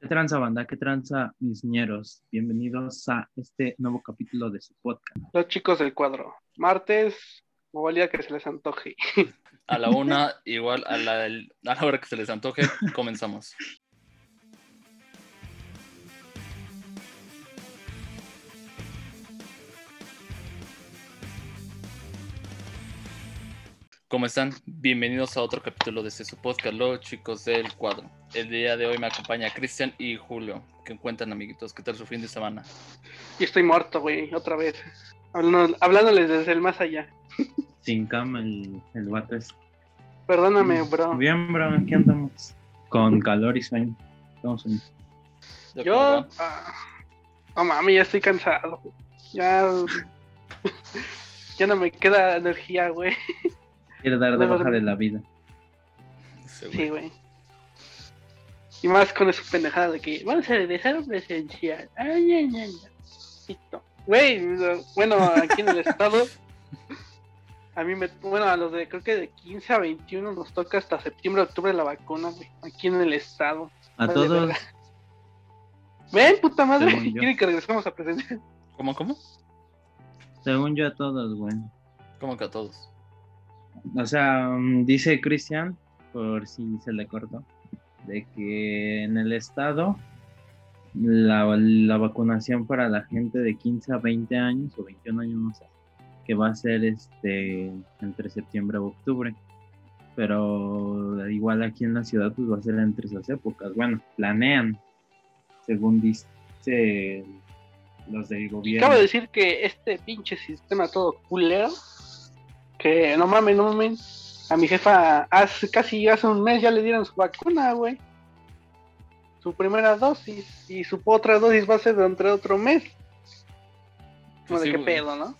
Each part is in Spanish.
¿Qué tranza, banda? ¿Qué tranza, mis ñeros? Bienvenidos a este nuevo capítulo de su podcast. Los chicos del cuadro. Martes o el día que se les antoje. A la una, igual a la, a la hora que se les antoje, comenzamos. ¿Cómo están? Bienvenidos a otro capítulo de este su podcast, los chicos del cuadro. El día de hoy me acompaña Cristian y Julio. ¿Qué encuentran, amiguitos? ¿Qué tal su fin de semana? Y estoy muerto, güey, otra vez. Hablándoles desde el más allá. Sin cama, el, el vato es. Perdóname, bro. Bien, bro, aquí andamos. Con calor y sueño. Vamos a ¿De Yo. acuerdo? ah, no mami, ya estoy cansado. Ya. ya no me queda energía, güey. Quiere dar de No, baja no. de la vida. Sí, güey. Y más con esa pendejada de que vamos a regresar presencial. Ay, ay, ay. Listo. Güey, bueno, aquí en el estado. A mí me. Bueno, a los de creo que de 15 a 21 nos toca hasta septiembre, octubre la vacuna, güey. Aquí en el estado. A Vale, todos, verga. Ven, puta madre. Según yo. Quieren que regresemos a presencial. ¿Cómo, cómo? según yo, a todos, güey. ¿Cómo que a todos? O sea, mm, dice Cristian, por si se le cortó, de que en el estado la, la vacunación para la gente de 15 a 20 años o 21 años, no sé, que va a ser este entre septiembre o octubre. Pero igual aquí en la ciudad pues va a ser entre esas épocas. Bueno, planean, según dice los del gobierno. Acabo de decir que este pinche sistema todo culero. Que no mames, no mames. A mi jefa hace casi hace un mes ya le dieron su vacuna, güey. Su primera dosis. Y su otra dosis va a ser dentro de otro mes. Como de qué güey. pedo, ¿no?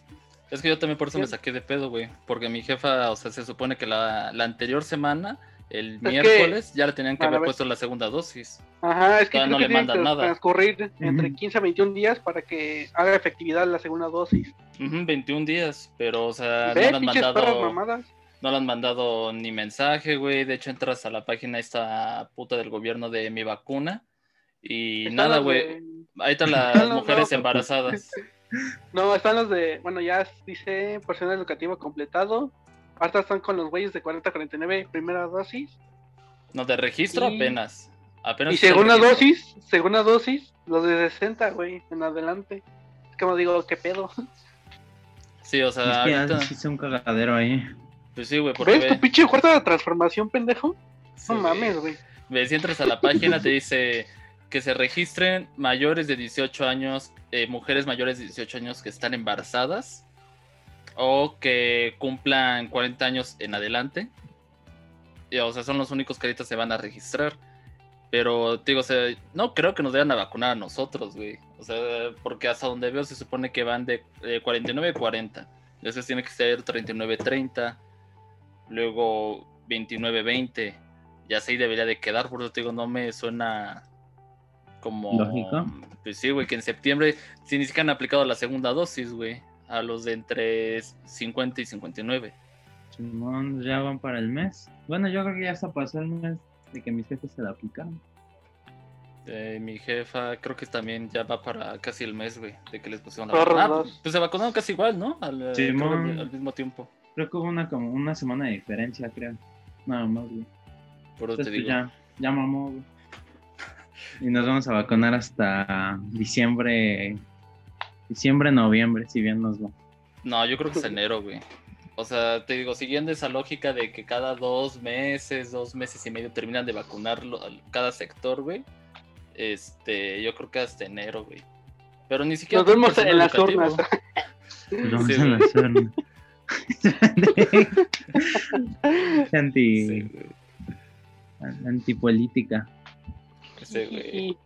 Es que yo también por eso me saqué de pedo, güey. Porque mi jefa, o sea, se supone que la, la anterior semana, el miércoles, ya le tenían que haber puesto la segunda dosis. Ajá, es que no que le tiene mandan que nada. transcurrir entre Ujú. 15 a 21 días para que haga efectividad la segunda dosis. Ujú, 21 días, pero, o sea, ¿Ves, no le han mandado. No le han mandado ni mensaje, güey. De hecho, entras a la página esta puta del gobierno de mi vacuna. Y Están nada, güey. de- Ahí están las No, mujeres no. embarazadas. No, están los de, bueno, ya dice personal educativo completado. Ahorita están con los güeyes de 40 a 49, primera dosis. No, de registro Y- apenas. Apenas Y segunda dosis, segunda dosis, los de 60, güey, en adelante. Es como digo, ¿qué pedo? Sí, o Es sea, que ahorita. sí es un cagadero ahí. Pues sí, güey, porque ¿Ves ve. tu pinche cuarta de transformación, pendejo? sí, No mames, güey. Ve, si entras a la página, te dice que se registren mayores de 18 años, eh, mujeres mayores de 18 años que están embarazadas o que cumplan 40 años en adelante. Y, o sea, son los únicos que ahorita se van a registrar. Pero, digo, o sea, no creo que nos vayan a vacunar a nosotros, güey. O sea, porque hasta donde veo se supone que van de eh, 49 a 40. Después tiene que ser 39-30. Luego 29-20. Y así debería de quedar. Por eso te digo, no me suena como. ¿Lógico? Pues sí, güey, que en septiembre sí ni siquiera han aplicado la segunda dosis, güey. A los de entre 50 y 59. Simón, ya van para el mes. Bueno, yo creo que ya hasta pasó el mes de que mis jefes se la aplicaron. Eh, mi jefa creo que también ya va para casi el mes, güey, de que les pusieron la vacuna. Ah, pues se vacunaron casi igual, ¿no? Al, eh, Sí, creo que mon. al mismo tiempo. Creo que hubo una como una semana de diferencia, creo. Nada más, güey. Por eso Entonces, te pues, digo. ya, ya mamó, güey. Y nos vamos a vacunar hasta diciembre, diciembre, noviembre, si bien nos va. No, yo creo que es enero, güey. O sea, te digo, siguiendo esa lógica de que cada dos meses, dos meses y medio terminan de vacunarlo al- cada sector, güey. Este, yo creo que hasta enero, güey. Pero ni siquiera. Nos vemos en las urnas. Nos Sí, a güey. las urnas. Anti, Sí, antipolítica. Sí, güey.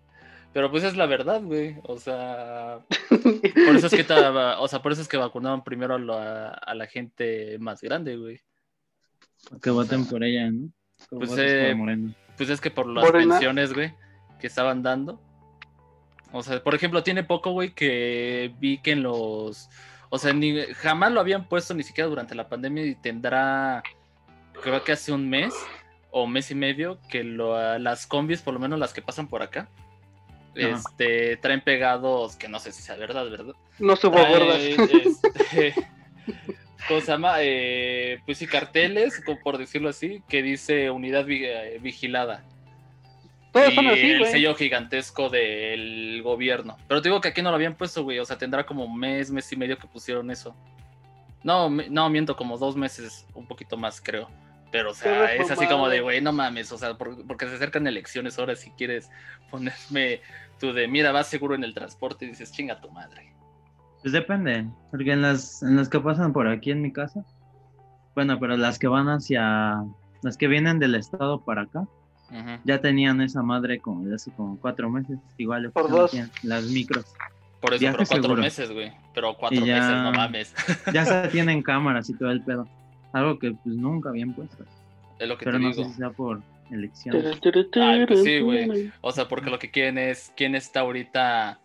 Pero pues es la verdad, güey. O sea, por eso es que o sea, por eso es que vacunaban primero a la, a la gente más grande, güey. Que voten por ella, ¿no? Que Pues, eh. Pues es que por las Morena. pensiones, güey, que estaban dando. O sea, por ejemplo, tiene poco, güey, que vi que en los. O sea, ni, jamás lo habían puesto ni siquiera durante la pandemia y tendrá, creo que hace un mes o mes y medio, que lo, las combis, por lo menos las que pasan por acá, este, traen pegados, que no sé si sea verdad, ¿verdad? No subo gordas. este, ¿Cómo se llama? Eh, pues sí, carteles, como por decirlo así, que dice unidad vi- eh, vigilada. Todos y son así, el güey. sello gigantesco del gobierno. Pero te digo que aquí no lo habían puesto, güey. O sea, tendrá como un mes, mes y medio que pusieron eso. No, no, miento, como dos meses, un poquito más, creo. Pero, o sea, es así como de, güey, no mames, o sea, por- porque se acercan elecciones ahora si quieres ponerme tú de, mira, vas seguro en el transporte y dices, chinga tu madre. Pues depende, porque en las, en las que pasan por aquí en mi casa, bueno, pero las que van hacia, las que vienen del estado para acá, Ya tenían esa madre como de hace como cuatro meses, igual Por dos. las micros. Por eso, Viaje pero cuatro seguro. meses, güey. Pero cuatro ya- meses, no mames. Ya se tienen cámaras y todo el pedo. Algo que pues nunca habían puesto. es lo que Pero te no digo. sé si sea por elecciones. Ay, pues sí, güey. O sea, porque lo que quieren es quién está ahorita,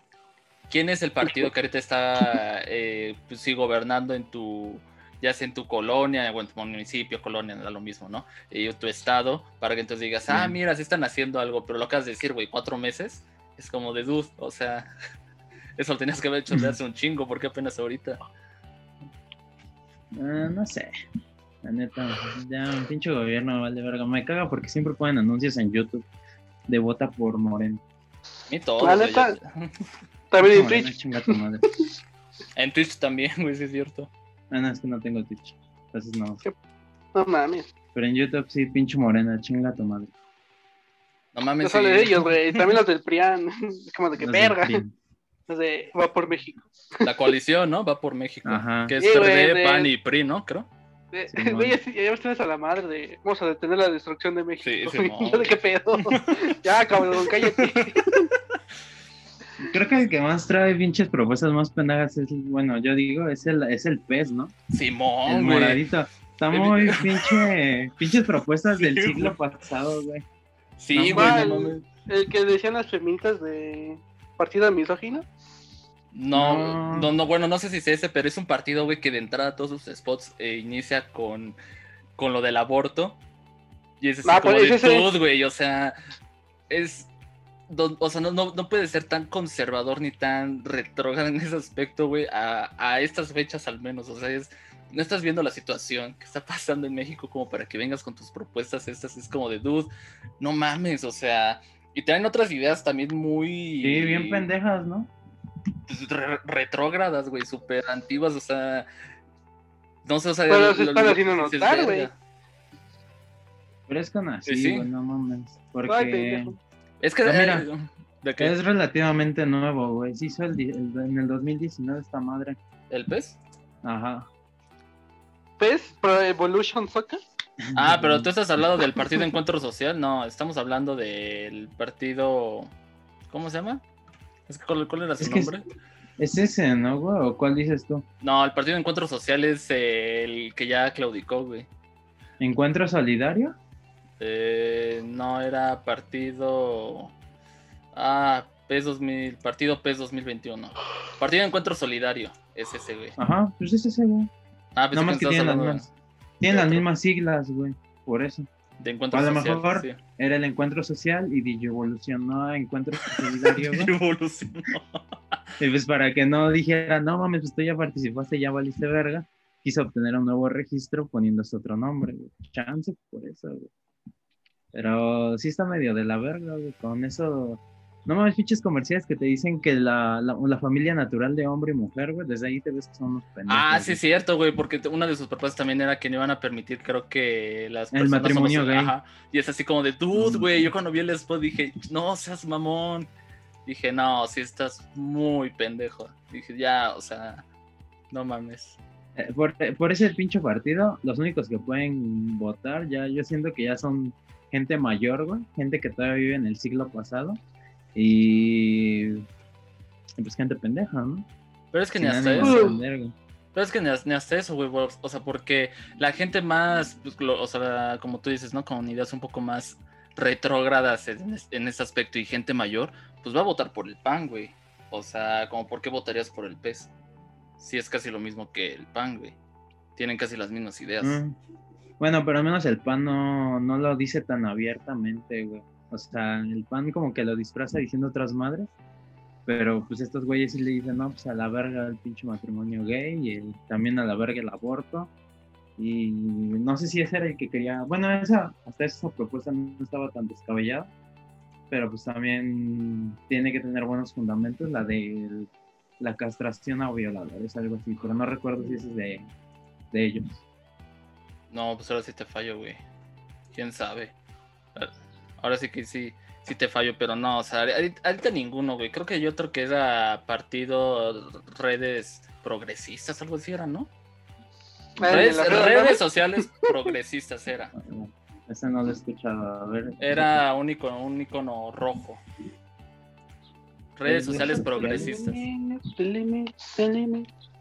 quién es el partido que ahorita está, eh, pues sí, gobernando en tu, ya sea en tu colonia o en tu municipio, colonia, da lo mismo, ¿no? Y tu estado, para que entonces digas, ah, Bien. mira, sí están haciendo algo, pero lo que has de decir, güey, cuatro meses, es como de dude, o sea, eso lo tenías que haber hecho de hace un chingo, porque apenas ahorita. Ah, no sé. La neta, ya un pinche gobierno vale verga. Me caga porque siempre ponen anuncios en YouTube de vota por Moreno. Mí todo, La neta, También en Twitch. En Twitch también, güey, sí es cierto. Ah, no, es que no tengo Twitch. Entonces no. No mames. Pero en YouTube sí, pinche morena, chinga tu madre. No No mames, sale sí. de ellos, güey. También los del PRIAN. Es como de que Los verga. Los de va por México. La coalición, ¿no? Va por México. Ajá. Que es Sí, PRD, de- PAN y PRI, ¿no? Creo. Simón. Güey, ya, ya tienes a la madre de vamos a detener la destrucción de México. Sí. Yo de qué pedo. ya, cabrón, cállate. Creo que el que más trae pinches propuestas más pendejas es, bueno, yo digo, es el, es el pez, ¿no? el Simón, güey. moradito. Está muy pinche, pinches propuestas del siglo pasado, güey. Sí, No, güey, mal. no mames. El que decían las feministas de partido misógino. No, No. no, no, bueno, no sé si es ese, pero es un partido, güey, que de entrada todos sus spots eh, inicia con, con lo del aborto. Y es así Ah, como pues de es ese. "Dude, güey, o sea, es... don- o sea, no, no, no puede ser tan conservador ni tan retrógrado en ese aspecto, güey, a, a estas fechas al menos. O sea, es, no estás viendo la situación que está pasando en México como para que vengas con tus propuestas estas. Es como de, dude, no mames, o sea... Y traen otras ideas también muy... Sí, bien pendejas, ¿no? pues, re- retrógradas, güey, súper antiguas, o sea. No sé, o sea. Pero se están haciendo notar, güey. Pero es con así, Sí, sí. güey, no mames. Ay, Porque pendejo. Es que. Ah, mira. ¿De qué? es relativamente nuevo, güey. Se hizo el el- en el 2019 esta madre. ¿El pez? Ajá. ¿PES? Pro Evolution Soccer. Ah, pero tú estás hablando del Partido Encuentro Social. No, estamos hablando del partido. ¿Cómo se llama? Es que, ¿cuál, cuál era su Es que es- nombre? Es ese, ¿no, güey? ¿O cuál dices tú? No, el Partido Encuentro Social es el que ya claudicó, güey. ¿Encuentro solidario? Eh, no, era partido. Ah, PES 2000, Partido PES 2021. Partido Encuentro Solidario, es ese, güey. Ajá, pues es ese, güey. Ah, Nada más que tienen las mismas. Tienen las mismas siglas, güey. Por eso. de Encuentro A lo mejor- sí. Era el encuentro social y digievolucionó a encuentro solidario. Y pues para que no dijera, no mames, pues tú ya participaste, ya valiste verga, quiso obtener un nuevo registro poniéndose otro nombre, güey. Chance por eso, güey. Pero sí está medio de la verga, güey. Con eso, no mames, pinches comerciales que te dicen que la, la, la familia natural de hombre y mujer, güey, desde ahí te ves que son unos pendejos. Ah, sí, es cierto, güey, porque una de sus propuestas también era que no iban a permitir, creo que las El personas matrimonio gay. Ajá. Y es así como de, dude, Mm. güey. Yo cuando vi el spot dije, no seas mamón. Dije, no, sí estás muy pendejo. Dije, ya, o sea, no mames. Eh, Por, por ese pinche partido, los únicos que pueden votar, ya yo siento que ya son gente mayor, güey, gente que todavía vive en el siglo pasado y pues gente pendeja, ¿no? Pero es que Sin ni hasta eso. Pero es que ni, ni hasta eso, güey. O sea, porque la gente más, pues, lo- o sea, como tú dices, ¿no? Con ideas un poco más retrógradas en, es- en ese aspecto y gente mayor, pues va a votar por el PAN, güey. O sea, como por qué votarías por el PES. Si es casi lo mismo que el PAN, güey. Tienen casi las mismas ideas. Mm. Bueno, pero al menos el PAN no, no lo dice tan abiertamente, güey. O sea, el PAN como que lo disfraza diciendo otras madres. Pero pues estos güeyes sí le dicen, no, pues a la verga el pinche matrimonio gay y también a la verga el aborto. Y no sé si ese era el que quería. Bueno, esa, hasta esa propuesta no estaba tan descabellada. Pero pues también tiene que tener buenos fundamentos. La de la castración a violadores, algo así. Pero no recuerdo si ese es de, de ellos. No, pues ahora sí te fallo, güey. ¿Quién sabe? Ahora sí que sí, sí te fallo, pero no, o sea, ahorita ninguno, güey. Creo que hay otro que era partido redes progresistas, algo así era, ¿no? Redes, sociales progresistas era. Ese no lo he escuchado. A ver. Era un icono, un icono rojo. Redes sociales progresistas.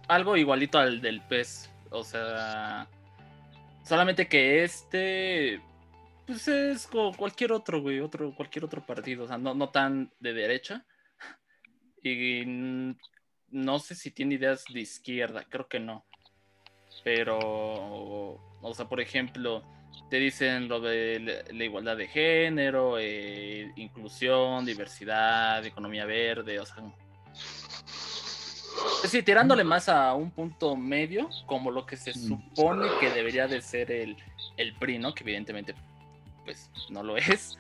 Algo igualito al del pez. O sea. Solamente que este. Pues es como cualquier otro, güey. Otro, cualquier otro partido. O sea, no, no tan de derecha. Y no sé si tiene ideas de izquierda. Creo que no pero, o sea, por ejemplo, te dicen lo de la igualdad de género, eh, inclusión, diversidad, economía verde, o sea, sí, tirándole más a un punto medio, como lo que se supone que debería de ser el, el PRI, ¿no? Que evidentemente, pues, no lo es.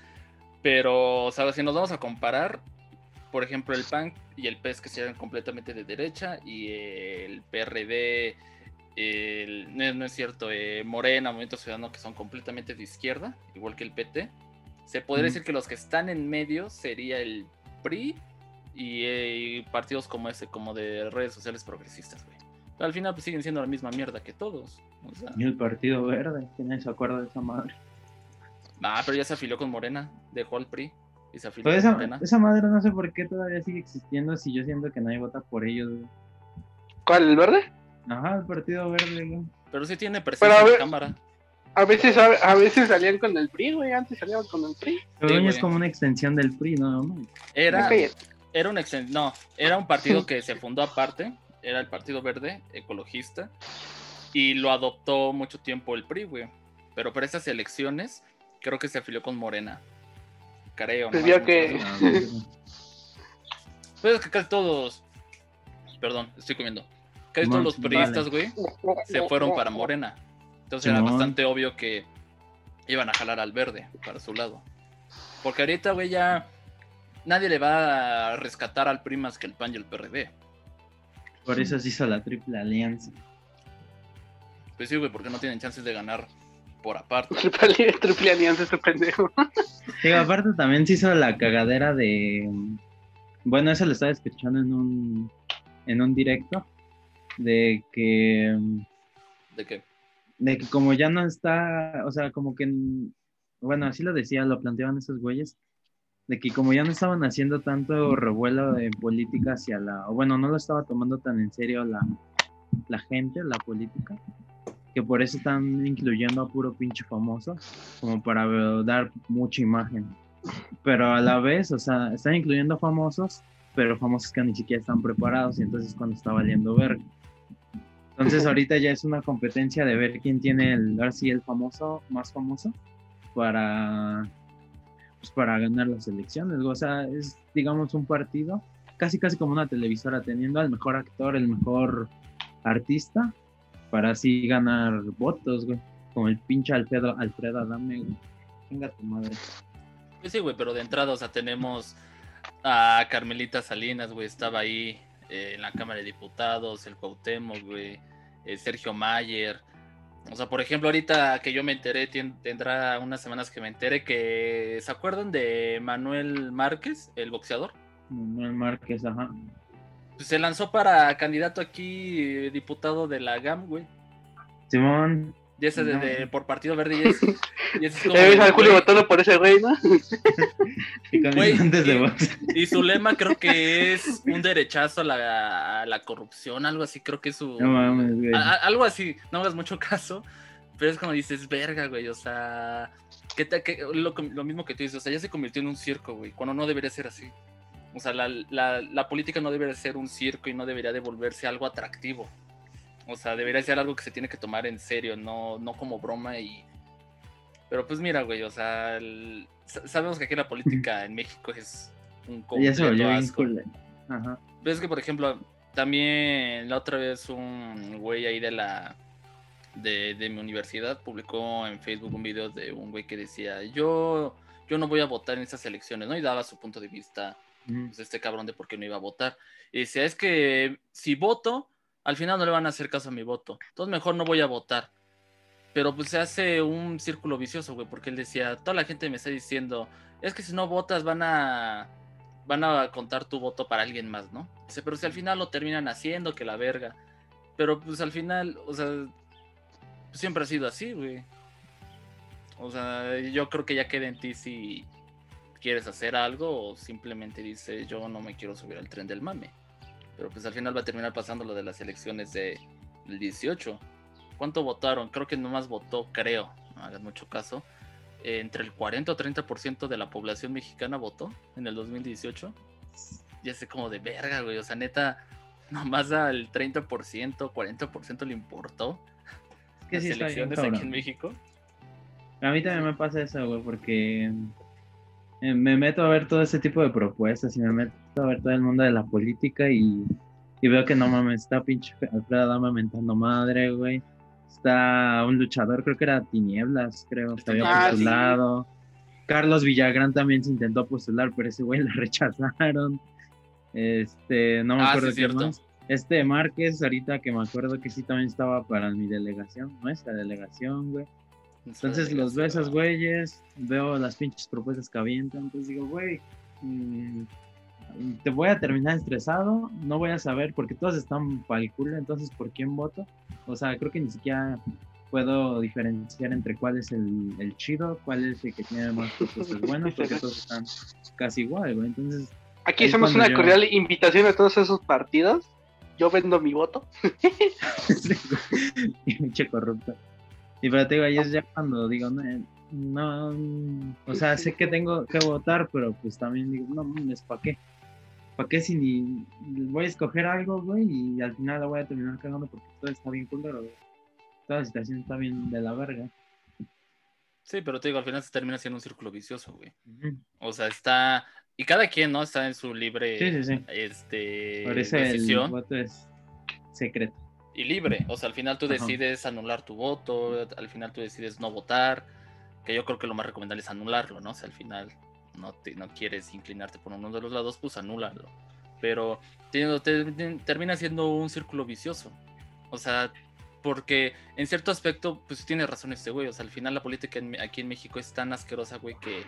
Pero, o sea, si nos vamos a comparar, por ejemplo, el PAN y el PES que sean completamente de derecha y el PRD no, es cierto, eh, Morena, Movimiento Ciudadano, que son completamente de izquierda, igual que el PT. Se podría decir que los que están en medio sería el PRI y, partidos como ese, como de redes sociales progresistas, güey. al final pues, siguen siendo la misma mierda que todos. Y el Partido Verde, ¿quién se acuerda de esa madre? Ah, pero ya se afilió con Morena, dejó al PRI. Y se afilió esa, Morena. esa madre no sé por qué todavía sigue existiendo si yo siento que nadie vota por ellos. ¿Cuál, el verde? Ajá, el Partido Verde, Pero sí tiene presencia en la cámara. A veces, a, veces salían con el PRI, güey. Antes salían con el PRI. Pero es como una extensión del PRI, ¿no? Era, era un no, era un partido que se fundó aparte. Era el Partido Verde Ecologista. Y lo adoptó mucho tiempo el PRI, güey. Pero para estas elecciones, creo que se afilió con Morena. Creo, pues ¿no? que. Pues es que casi todos. Perdón, estoy comiendo casi todos los periodistas, güey, se fueron para Morena. Entonces era bastante obvio que iban a jalar al verde para su lado. Porque ahorita, güey, ya nadie le va a rescatar al PRI más que el PAN y el PRD. Por eso se hizo la triple alianza. Pues sí, güey, porque no tienen chances de ganar por aparte. Triple, alianza este pendejo. Sí, aparte también se hizo la cagadera de... Bueno, eso lo estaba escuchando en un, en un directo de que... ¿De qué? De que como ya no está, o sea, como que, bueno, así lo decía, lo planteaban esos güeyes, de que como ya no estaban haciendo tanto revuelo de política hacia la, o bueno, no lo estaba tomando tan en serio la, la gente, la política, que por eso están incluyendo a puro pinche famoso, como para dar mucha imagen. Pero a la vez, o sea, están incluyendo famosos, pero famosos que ni siquiera están preparados y entonces cuando está valiendo ver entonces ahorita ya es una competencia de ver quién tiene el, ahora sí, el famoso, más famoso, para, pues para ganar las elecciones. O sea, es, digamos, un partido, casi casi como una televisora, teniendo al mejor actor, el mejor artista, para así ganar votos, güey. Como el pinche Alfredo, Alfredo Adame, güey. Venga tu madre. Pues sí, güey, pero de entrada, o sea, tenemos a Carmelita Salinas, güey, estaba ahí eh, en la Cámara de Diputados, el Cuauhtémoc, güey, eh, Sergio Mayer. O sea, por ejemplo, ahorita que yo me enteré, tendrá unas semanas que me enteré que, ¿se acuerdan de Manuel Márquez, el boxeador? Manuel Márquez, ajá. Pues se lanzó para candidato aquí, eh, diputado de la GAM, güey. Simón. Y ese de, por Partido Verde y ese, y ese es como, Julio votando por ese güey, ¿no? y, su lema creo que es un derechazo a la, a la corrupción, algo así, creo que es su... No mames, güey. algo así, no hagas mucho caso, pero es como dices, verga, güey, o sea... ¿qué te, lo, lo, mismo que tú dices, o sea, ya se convirtió en un circo, güey, cuando no debería ser así. O sea, la, la, la política no debería ser un circo y no debería de volverse algo atractivo. O sea, debería ser algo que se tiene que tomar en serio, no, no como broma y, Pero pues mira, güey, o sea, el- sabemos que aquí la política en México es un Ya completo bien asco. cool. Ajá. Ves que, por ejemplo, también la otra vez un güey ahí de la de, de mi universidad publicó en Facebook un video de un güey que decía yo yo no voy a votar en estas elecciones, ¿no? Y daba su punto de vista pues, este cabrón de por qué no iba a votar. Y decía, es que si voto, al final no le van a hacer caso a mi voto. Entonces mejor no voy a votar. Pero pues se hace un círculo vicioso, güey, porque él decía, toda la gente me está diciendo, es que si no votas van a van a contar tu voto para alguien más, ¿no? Dice, pero si al final lo terminan haciendo, que la verga. Pero pues al final, o sea, siempre ha sido así, güey. O sea, yo creo que ya queda en ti si quieres hacer algo o simplemente dices yo no me quiero subir al tren del mame. Pero pues al final va a terminar pasando lo de las elecciones de- del 18. ¿Cuánto votaron? Creo que nomás votó, creo, no hagan mucho caso, eh, entre el 40 o 30% de la población mexicana votó en el 2018. Ya sé como de verga, güey. O sea, neta, nomás al 30%, 40% le importó las sí está bien, elecciones aquí en. México. A mí también me pasa eso, güey, porque me meto a ver todo ese tipo de propuestas y me meto a ver todo el mundo de la política y, y veo que no mames, está pinche Alfredo Adama mentando madre, güey. Está un luchador, creo que era Tinieblas, creo, que había Ah, sí. postulado. Carlos Villagrán también se intentó postular, pero ese güey la rechazaron. Este, no me Ah, sí, acuerdo es qué cierto. más. Este Márquez, ahorita que me acuerdo que sí también estaba para mi delegación, nuestra delegación, güey. Entonces los veo esos güeyes, veo las pinches propuestas que avientan, entonces digo, güey, mm, te voy a terminar estresado, no voy a saber porque todos están para el culo, entonces ¿por quién voto? O sea, creo que ni siquiera puedo diferenciar entre cuál es el, el chido, cuál es el que tiene más propuestas buenas, porque todos están casi igual, güey. Entonces, Aquí hacemos una yo- cordial invitación a todos esos partidos. Yo vendo mi voto. y pinche corrupto. Y pero te digo, ahí es ya cuando digo, no, no, o sea, sé que tengo que votar, pero pues también digo, no mames, ¿para qué? ¿Para qué si ni voy a escoger algo, güey, y al final la voy a terminar cagando porque todo está bien culero, güey. Toda la situación está bien de la verga. Sí, pero te digo, al final se termina siendo un círculo vicioso, güey. O sea, está. Y cada quien, ¿no? Está en su libre Sí, sí, sí. Este, Por eso el decisión. voto es secreto. Y libre. O sea, al final tú Ajá. decides anular tu voto, al final tú decides no votar, que yo creo que lo más recomendable es anularlo, ¿no? O sea, al final no, te, no quieres inclinarte por uno de los lados, pues anúlalo. Pero te- termina siendo un círculo vicioso. O sea, porque en cierto aspecto, pues tiene razón este güey. O sea, al final la política en- aquí en México es tan asquerosa, güey, que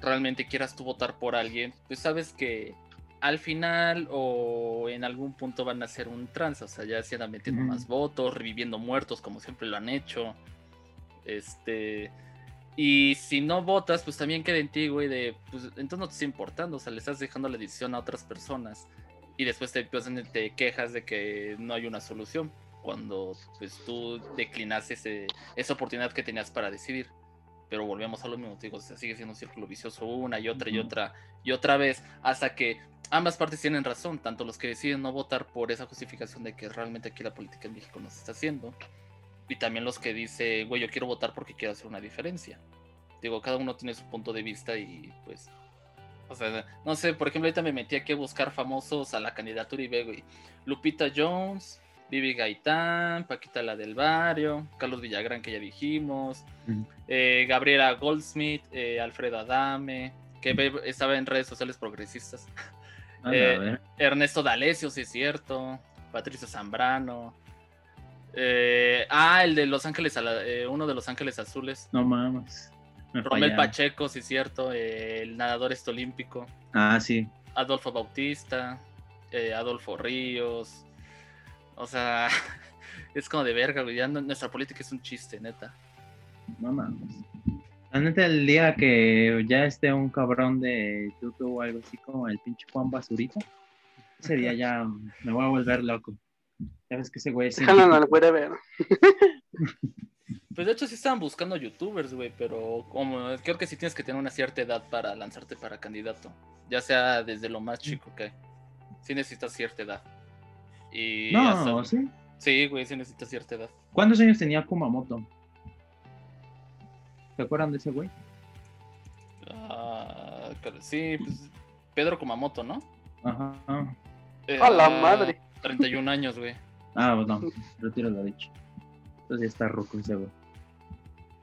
realmente quieras tú votar por alguien, pues sabes que al final o en algún punto van a hacer un trance, o sea, ya se andan metiendo más votos, reviviendo muertos como siempre lo han hecho. Este. Y si no votas, pues también queda en ti, güey, de. Pues entonces no te está importando, o sea, le estás dejando la decisión a otras personas. Y después te, pues, te quejas de que no hay una solución. Cuando pues tú declinas ese, esa oportunidad que tenías para decidir. Pero volvemos a lo mismo, digo, o sea, sigue siendo un círculo vicioso una y otra y otra y otra vez, hasta que ambas partes tienen razón, tanto los que deciden no votar por esa justificación de que realmente aquí la política en México no se está haciendo, y también los que dice, güey, yo quiero votar porque quiero hacer una diferencia. Digo, cada uno tiene su punto de vista y pues, o sea, no sé, por ejemplo, ahorita me metí aquí a buscar famosos a la candidatura y veo, güey, Lupita Jones, Vivi Gaitán, Paquita la del Barrio, Carlos Villagrán, que ya dijimos, eh, Gabriela Goldsmith, eh, Alfredo Adame, que estaba en redes sociales progresistas. Eh. Ernesto D'Alessio, sí es cierto. Patricio Zambrano. Ah, el de Los Ángeles, uno de Los Ángeles Azules. No mames. Me Romel fallaron. Pacheco, sí es cierto. el nadador este olímpico. Ah, sí. Adolfo Bautista. Adolfo Ríos. O sea, es como de verga, güey. Ya no- nuestra política es un chiste, neta. No mames. La neta, el día que ya esté un cabrón de YouTube o algo así como el pinche Juan Basurita, ese día ya me voy a volver loco. Ya ves que ese güey es Déjalo al wherever. Pues de hecho sí estaban buscando youtubers, güey, pero como creo que sí tienes que tener una cierta edad para lanzarte para candidato. Ya sea desde lo más chico que sí necesitas cierta edad. Y No, hasta- ¿sí? sí, güey, sí necesitas cierta edad. ¿Cuántos años tenía Kumamoto? ¿Se acuerdan de ese güey? Ah, claro, sí, pues Pedro Kumamoto, ¿no? Ajá. Eh, ¡A la madre! 31 años, güey. Ah, no, retiro lo dicho. Entonces ya está roco ese güey.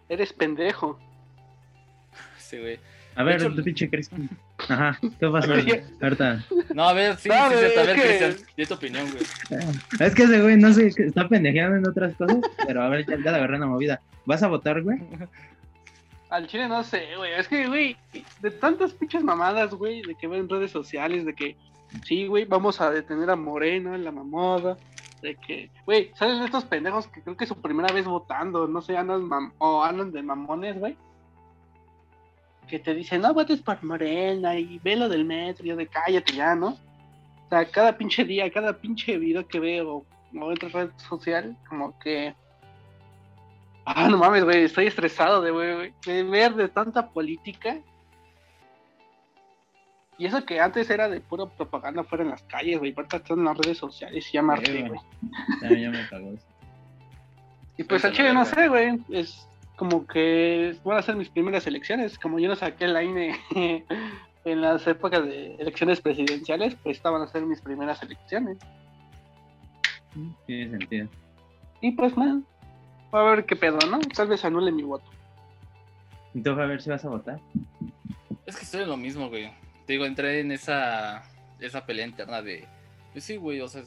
Eres pendejo. Sí, güey. A ver, hecho, tu pinche Cristian. Ajá, ¿qué pasó? Ahorita. No, a ver, sí, No, sí. A ver, que- Cristian, di tu opinión, güey. Es que ese güey, no sé, está pendejeando en otras cosas, pero a ver, ya, ya le agarré una movida. ¿Vas a votar, güey? Al chile no sé, güey. Es que, güey, de tantas pinches mamadas, güey, de que veo en redes sociales, de que sí, güey, vamos a detener a Moreno en la mamada. De que, güey, ¿salen estos pendejos que creo que es su primera vez votando? No sé, andan mam- o andan de mamones, güey. Que te dicen, no votes por Morena y ve lo del metro, y yo de cállate ya, ¿no? O sea, cada pinche día, cada pinche video que veo o otra red social, como que Ah, no mames, güey, estoy estresado de, güey, de ver de tanta política. Y eso que antes era de pura propaganda fuera en las calles, güey, ahorita están en las redes sociales y ya güey. Ya, ya me cagó eso. Y pues al chile no sé, güey, es como que van a ser mis primeras elecciones, como yo no saqué la INE en las épocas de elecciones presidenciales, pues estaban a ser mis primeras elecciones. Tiene sentido. Y pues, man, a ver qué pedo, ¿no? Tal vez anule mi voto. Entonces, a ver si vas a votar. Es que estoy en lo mismo, güey. Te digo, entré en esa, esa pelea interna de. Pues sí, güey, o sea,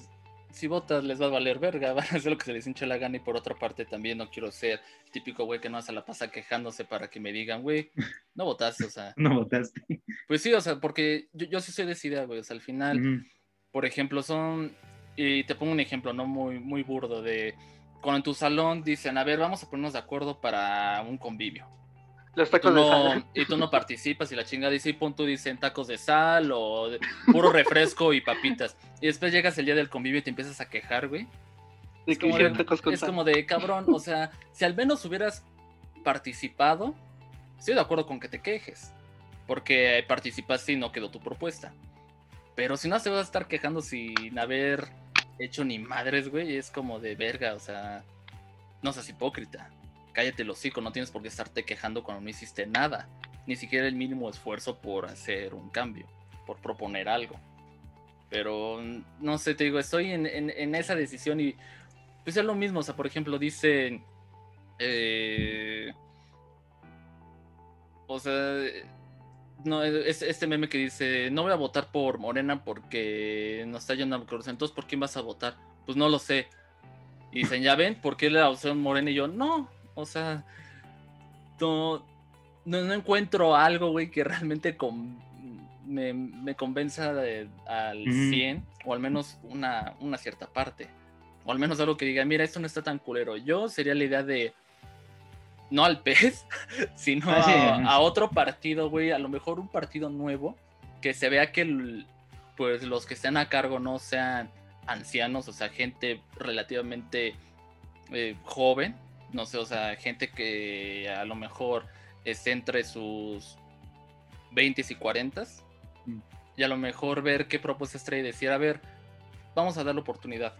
si votas les va a valer verga, van a hacer lo que se les hinche la gana. Y por otra parte, también no quiero ser el típico güey que no se la pasa quejándose para que me digan, güey, no votaste, o sea. No votaste. Pues sí, o sea, porque yo, yo sí soy de esa idea, güey. O sea, al final, por ejemplo, son. Y te pongo un ejemplo, no muy, muy burdo, de. Cuando en tu salón dicen, a ver, vamos a ponernos de acuerdo para un convivio Los de no, sal. y tú no participas y la chinga dice, y pon tú dicen tacos de sal o de- puro refresco y papitas. Y después llegas el día del convivio y te empiezas a quejar, güey. De Es que como de, tacos con es sal. como de, cabrón, o sea, si al menos hubieras participado, estoy de acuerdo con que te quejes. Porque participaste y no quedó tu propuesta. Pero si no se vas a estar quejando sin haber hecho ni madres, güey, es como de verga, o sea, no seas hipócrita. Cállate el hocico, no tienes por qué estarte quejando cuando no hiciste nada. Ni siquiera el mínimo esfuerzo por hacer un cambio, por proponer algo. Pero no sé, te digo, estoy en, en- esa decisión y pues es lo mismo. O sea, por ejemplo, dicen. eh, o sea, no, es este meme que dice: No voy a votar por Morena porque nos está yendo a cruz. Entonces, ¿por quién vas a votar? Pues no lo sé. Y dicen: Ya ven, ¿por qué la opción Morena? Y yo, no, o sea, no, no, no encuentro algo, güey, que realmente con- me, me convenza de- al Ujú. 100, o al menos una, una cierta parte. O al menos algo que diga, mira, esto no está tan culero. Yo sería la idea de, no al pez, sino Ah, sí, a, otro partido, güey, a lo mejor un partido nuevo, que se vea que el- pues los que estén a cargo no sean ancianos, o sea, gente relativamente eh, joven, no sé, o sea, gente que a lo mejor esté entre sus 20 y 40 Mm. y a lo mejor ver qué propuestas trae y decir, a ver, vamos a dar la oportunidad.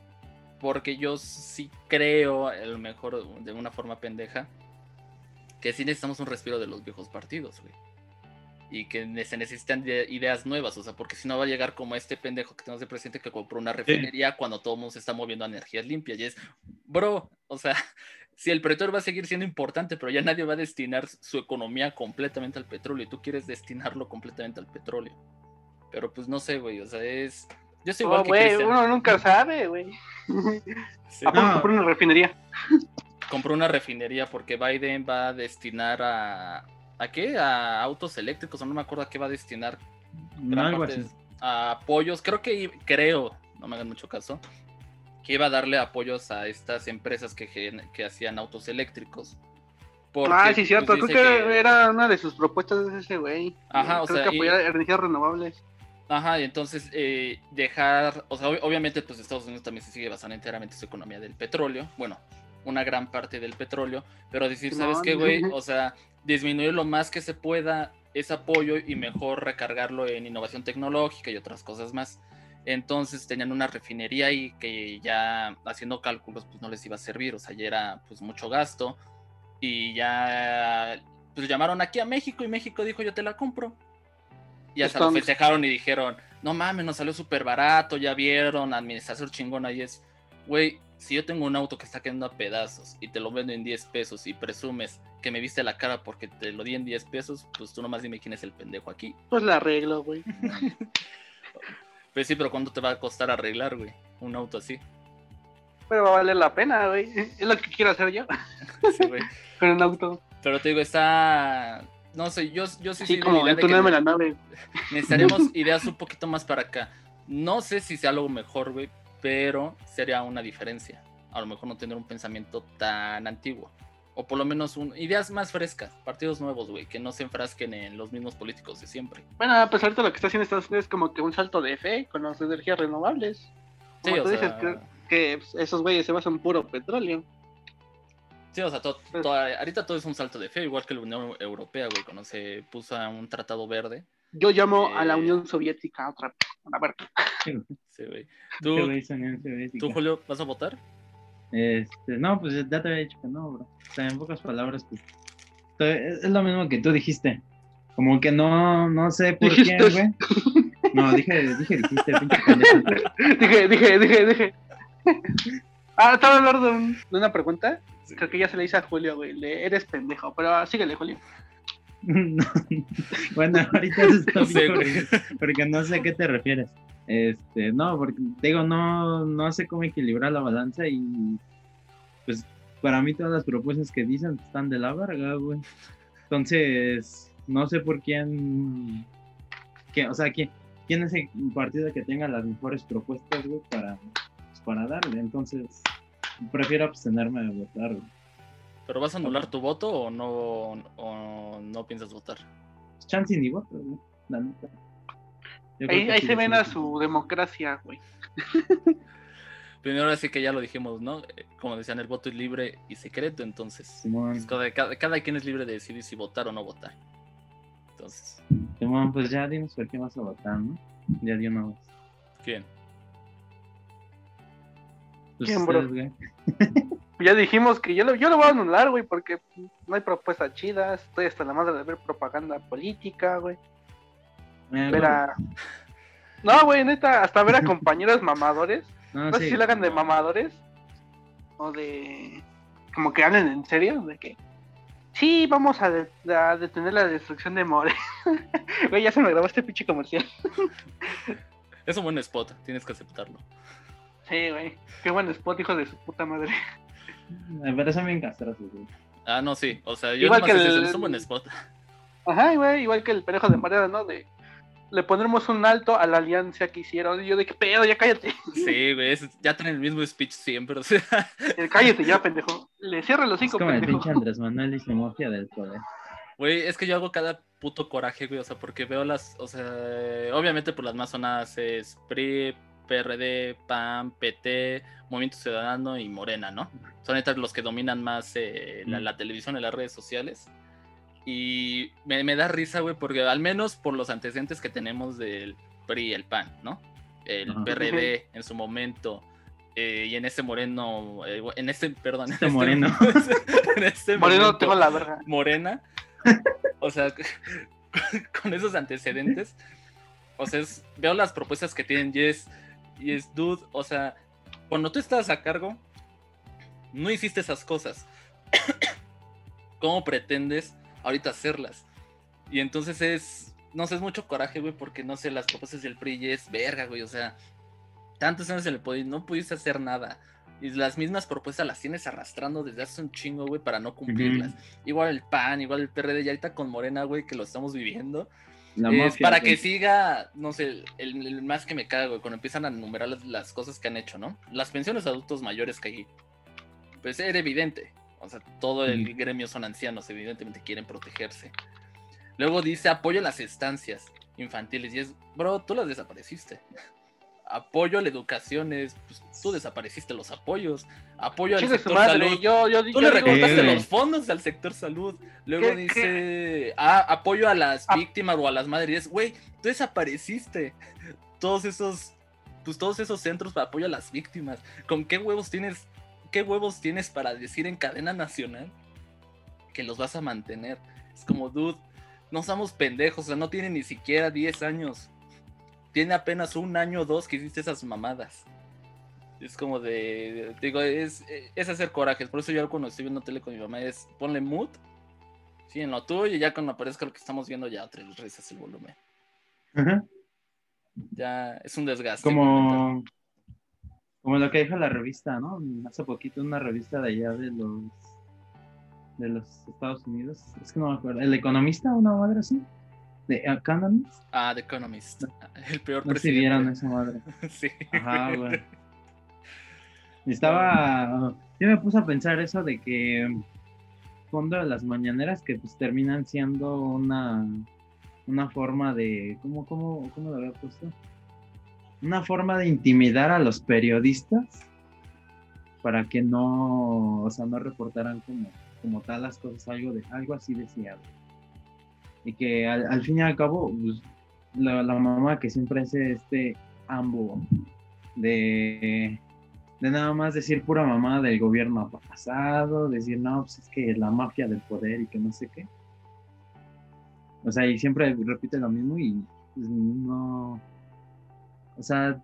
Porque yo sí creo, a lo mejor de una forma pendeja, que sí necesitamos un respiro de los viejos partidos, güey. Y que se necesitan de- ideas nuevas, o sea, porque si no va a llegar como este pendejo que tenemos de presidente que compró una refinería cuando todo el mundo se está moviendo a energías limpias. Y es, bro, o sea, si el petróleo va a seguir siendo importante, pero ya nadie va a destinar su economía completamente al petróleo y tú quieres destinarlo completamente al petróleo. Pero pues no sé, güey, o sea, es... Yo soy igual Oh, que güey, Cristian. uno nunca sabe, güey. Sí. ¿A poco No. compró una refinería? compró una refinería porque Biden va a destinar a. ¿A qué? A autos eléctricos, o no me acuerdo a qué va a destinar. gran algo parte así. A apoyos, creo que, creo, no me hagan mucho caso, que iba a darle apoyos a estas empresas que, que hacían autos eléctricos. Porque, ah, sí, cierto. pues, Creo dice que, era una de sus propuestas de ese güey. Ajá, o sea, que y- apoyar energías renovables. Ajá, y entonces eh, dejar, o sea, ob- obviamente pues Estados Unidos también se sigue basando enteramente su economía del petróleo, bueno, una gran parte del petróleo, pero decir, ¿sabes qué, güey? O sea, disminuir lo más que se pueda ese apoyo y mejor recargarlo en innovación tecnológica y otras cosas más. Entonces tenían una refinería ahí que ya haciendo cálculos pues no les iba a servir, o sea, ya era pues mucho gasto y ya pues llamaron aquí a México y México dijo yo te la compro. Y hasta Están- lo festejaron y dijeron, no mames, nos salió súper barato, ya vieron, administración chingona y es, güey, si yo tengo un auto que está quedando a pedazos y te lo vendo en 10 pesos y presumes que me viste la cara porque te lo di en 10 pesos, pues tú nomás dime quién es el pendejo aquí. Pues la arreglo, güey. Pues sí, pero ¿cuánto te va a costar arreglar, güey? Un auto así. Pero va a valer la pena, güey. Es lo que quiero hacer yo. Sí, güey. Con un auto. Pero te digo, está... No sé, yo, yo sí la como la nave. necesitaríamos ideas un poquito más para acá. No sé si sea algo mejor, güey, pero sería una diferencia. A lo mejor no tener un pensamiento tan antiguo. O por lo menos un- ideas más frescas, partidos nuevos, güey, que no se enfrasquen en los mismos políticos de siempre. Bueno, pues ahorita lo que está haciendo Estados Unidos es como que un salto de fe con las energías renovables. Sí, Como o tú dices, sea, que, que pues, esos güeyes se basan en puro petróleo. sí, o sea, to- Pues- to- ahorita todo es un salto de fe, igual que la Unión Europea, güey, cuando se puso a un tratado verde. Yo llamo a la Eh. Unión Soviética otra vez. A ver, Sí, güey. Sí. Sí, ¿Tú. ¿Tú, Julio, vas a votar? Este, no, pues ya te había dicho que no, bro. O sea, en pocas palabras, pues. Es es lo mismo que tú dijiste. Como que no, no sé por qué, Dijiste. güey. No, dije, dije, dijiste, pinche pendejo. dije, dije, dije, dije. Ah, estaba hablando de, un- de una pregunta. Creo que ya se le hice a Julio, güey. Le, eres pendejo. Pero síguele, Julio. No. Bueno, ahorita eso está bien, porque no sé a qué te refieres. Este, no, porque digo, no, no sé cómo equilibrar la balanza y pues para mí todas las propuestas que dicen están de la verga, güey. Entonces, no sé por quién, que, o sea, quién, quién es el partido que tenga las mejores propuestas, güey, para, pues, para darle. Entonces, prefiero abstenerme de votar, güey. ¿Pero vas a anular tu voto o no, o no piensas votar? Chance ni voto, güey, la neta. Ahí, ahí sí, se ven sí, a sí. su democracia, güey. Primero así que ya lo dijimos, ¿no? Eh, Como decían, el voto es libre y secreto, entonces Simón, cada, cada- cada quien es libre de decidir si votar o no votar. Entonces, Simón, pues ya dinos por qué vas a votar, ¿no? Ya de una vez. ¿quién? Pues ¿Quién, bro? ustedes. Ya dijimos que yo lo, yo lo voy a anular, güey, porque no hay propuestas chidas. Estoy hasta la madre de ver propaganda política, güey. Eh, Ver a... No, güey, neta, hasta ver a compañeros mamadores. no, No sé sí. si lo hagan de mamadores o de. Como que hablen en serio, de que. Sí, vamos a, de- a detener la destrucción de More. Güey, ya se me grabó este pinche comercial. Es un buen spot, tienes que aceptarlo. Sí, güey. Qué buen spot, hijo de su puta madre. Pero son bien castrosos, güey. Ah, no, sí. O sea, yo Igual nomás que es, el- es un buen spot. Ajá, güey, igual que el perejo de Mariana, ¿no? De. Le ponemos un alto a la alianza que hicieron. Y yo, de qué pedo, ya cállate. Sí, güey, es- ya traen el mismo speech siempre. O sea, cállate ya, pendejo. Le cierra los Es cinco, el pinche Andrés Manuel y su mafia del poder. güey, es que yo hago cada puto coraje, güey. O sea, porque veo las. O sea, obviamente por las más sonadas es PRI, PRD, PAN, PT, Movimiento Ciudadano y Morena, ¿no? Son estas los que dominan más eh, la, la televisión y las redes sociales. Y me, me da risa, güey, porque al menos por los antecedentes que tenemos del PRI y el PAN, ¿no? El Ajá. PRD en su momento. eh, y en este moreno, eh, en este, perdón, Este en moreno. en este Moreno, momento, tengo la verga. morena. O sea, con esos antecedentes. O sea, es- veo las propuestas que tienen y es, y es, dude, o sea, cuando tú estás a cargo, no hiciste esas cosas. ¿Cómo pretendes ahorita hacerlas? Y entonces es, no sé, es mucho coraje, güey, porque no sé, las propuestas del PRI es verga, güey, o sea, tantos años el no pudiste hacer nada. Y las mismas propuestas las tienes arrastrando desde hace un chingo, güey, para no cumplirlas. Igual el PAN, igual el PRD, y ahorita con Morena, güey, que lo estamos viviendo. La es mafia, para güey. que siga, no sé, el, el más que me caga, güey, cuando empiezan a enumerar las, las cosas que han hecho, ¿no? Las pensiones de adultos mayores que hay, pues era evidente. O sea, todo el gremio son ancianos, evidentemente quieren protegerse. Luego dice apoyo a las estancias infantiles, y es, bro, tú las desapareciste. Apoyo a la educación es, pues tú desapareciste los apoyos. Apoyo al sector madre. salud. Yo, yo, Tú yo le recortaste los fondos al sector salud. Luego ¿Qué- dice ah, apoyo a las Ah. víctimas o a las madres. Y es, Güey, tú desapareciste. Todos esos, pues todos esos centros para apoyo a las víctimas. ¿Con qué huevos tienes, qué huevos tienes para decir en cadena nacional que los vas a mantener? Es como, dude, no somos pendejos, o sea, no tiene ni siquiera 10 años. Tiene apenas un año o dos que hiciste esas mamadas. Es como de, digo, es, es hacer corajes. Por eso yo cuando estoy viendo tele con mi mamá es ponle mood, sí, en lo tuyo y ya cuando aparezca lo que estamos viendo ya tres risas el volumen. Ya es un desgaste. Como, como lo que dijo la revista, ¿no? Hace poquito una revista de allá de los de los Estados Unidos. Es que no me acuerdo. ¿El Economista? ¿Una madre así? ¿De Economist? Ah, The Economist. El peor no presidente. vieron esa madre. sí. Ajá, güey. Estaba. Yo me puse a pensar eso de que. Fondo de las mañaneras que pues terminan siendo una. Una forma de. ¿Cómo, cómo, cómo lo había puesto? Una forma de intimidar a los periodistas para que no. O sea, no reportaran como como tal las cosas, algo, de, algo así decía. Y que al, fin y al cabo, pues, la, mamá que siempre hace este ambo de, de nada más decir pura mamá del gobierno pasado, decir, no, pues es que la mafia del poder y que no sé qué. O sea, y siempre repite lo mismo y pues, no. O sea,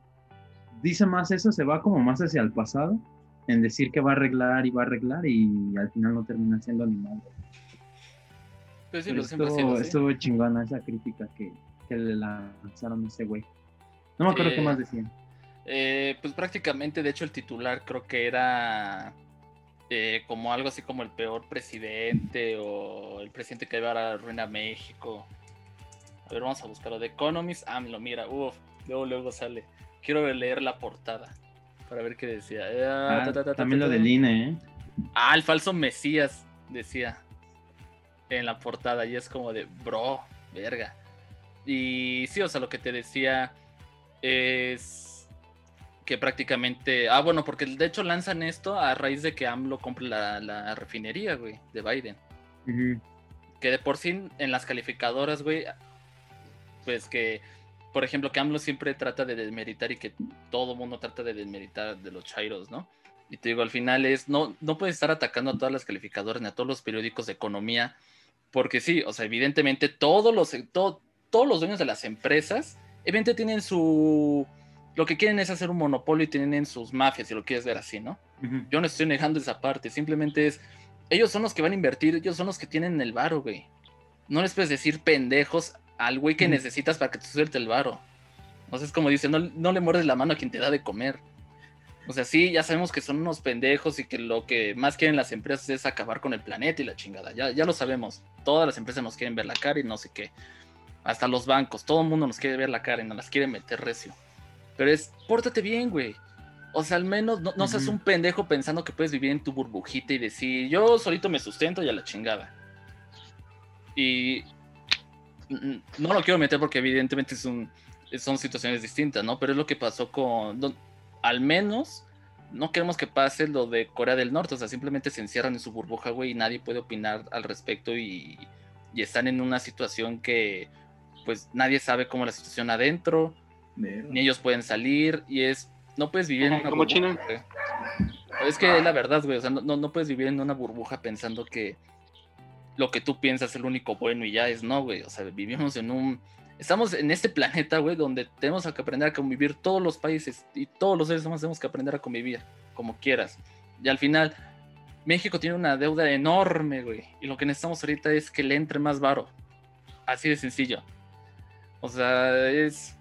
dice más eso, se va como más hacia el pasado en decir que va a arreglar y va a arreglar y al final no termina siendo ni nada. Pues sí, estuvo, estuvo chingona esa crítica que, que, le lanzaron a ese güey. No me acuerdo qué más decían. Eh, pues prácticamente, de hecho, el titular creo que era eh, como algo así como el peor presidente o el presidente que va a la ruina a México. A ver, vamos a buscarlo. The Economist, ah, lo mira, uff, luego, luego sale. Quiero leer la portada para ver qué decía. Ah, también lo del INE, ¿eh? Ah, el falso Mesías, decía en la portada. Y es como de, bro, verga. Y sí, o sea, lo que te decía es que prácticamente. Ah, bueno, porque de hecho lanzan esto a raíz de que AMLO compre la, refinería, güey, de Biden. Que de por sí en las calificadoras, güey, pues que por ejemplo, que AMLO siempre trata de desmeritar y que todo mundo trata de desmeritar de los chairos, ¿no? Y te digo, al final es, no, no puedes estar atacando a todas las calificadoras ni a todos los periódicos de economía, porque sí, o sea, evidentemente todos los, todos los dueños de las empresas, evidentemente tienen su, lo que quieren es hacer un monopolio y tienen sus mafias, si lo quieres ver así, ¿no? Yo no estoy negando esa parte, simplemente es, ellos son los que van a invertir, ellos son los que tienen el varo, güey. No les puedes decir pendejos al güey que necesitas para que te suelte el varo. O sea, es como dice, no, no le muerdes la mano a quien te da de comer. O sea, sí, ya sabemos que son unos pendejos y que lo que más quieren las empresas es acabar con el planeta y la chingada. Ya, ya lo sabemos. Todas las empresas nos quieren ver la cara y no sé qué. Hasta los bancos, todo el mundo nos quiere ver la cara y nos las quiere meter recio. Pero es, pórtate bien, güey. O sea, al menos no, no seas un pendejo pensando que puedes vivir en tu burbujita y decir, yo solito me sustento y a la chingada. Y no lo quiero meter porque evidentemente son situaciones distintas, ¿no? Pero es lo que pasó con, al menos no queremos que pase lo de Corea del Norte, o sea, simplemente se encierran en su burbuja, güey, y nadie puede opinar al respecto y, están en una situación que, pues, nadie sabe cómo la situación adentro, ni ellos pueden salir, y es, no puedes vivir en una como China. Es que es la verdad, güey, o sea, no, no puedes vivir en una burbuja pensando que lo que tú piensas es el único bueno y ya es no, güey. O sea, vivimos en un. Estamos en este planeta, güey, donde tenemos que aprender a convivir todos los países y todos los seres humanos tenemos que aprender a convivir como quieras. Y al final, México tiene una deuda enorme, güey. Y lo que necesitamos ahorita es que le entre más varo. Así de sencillo. O sea, es.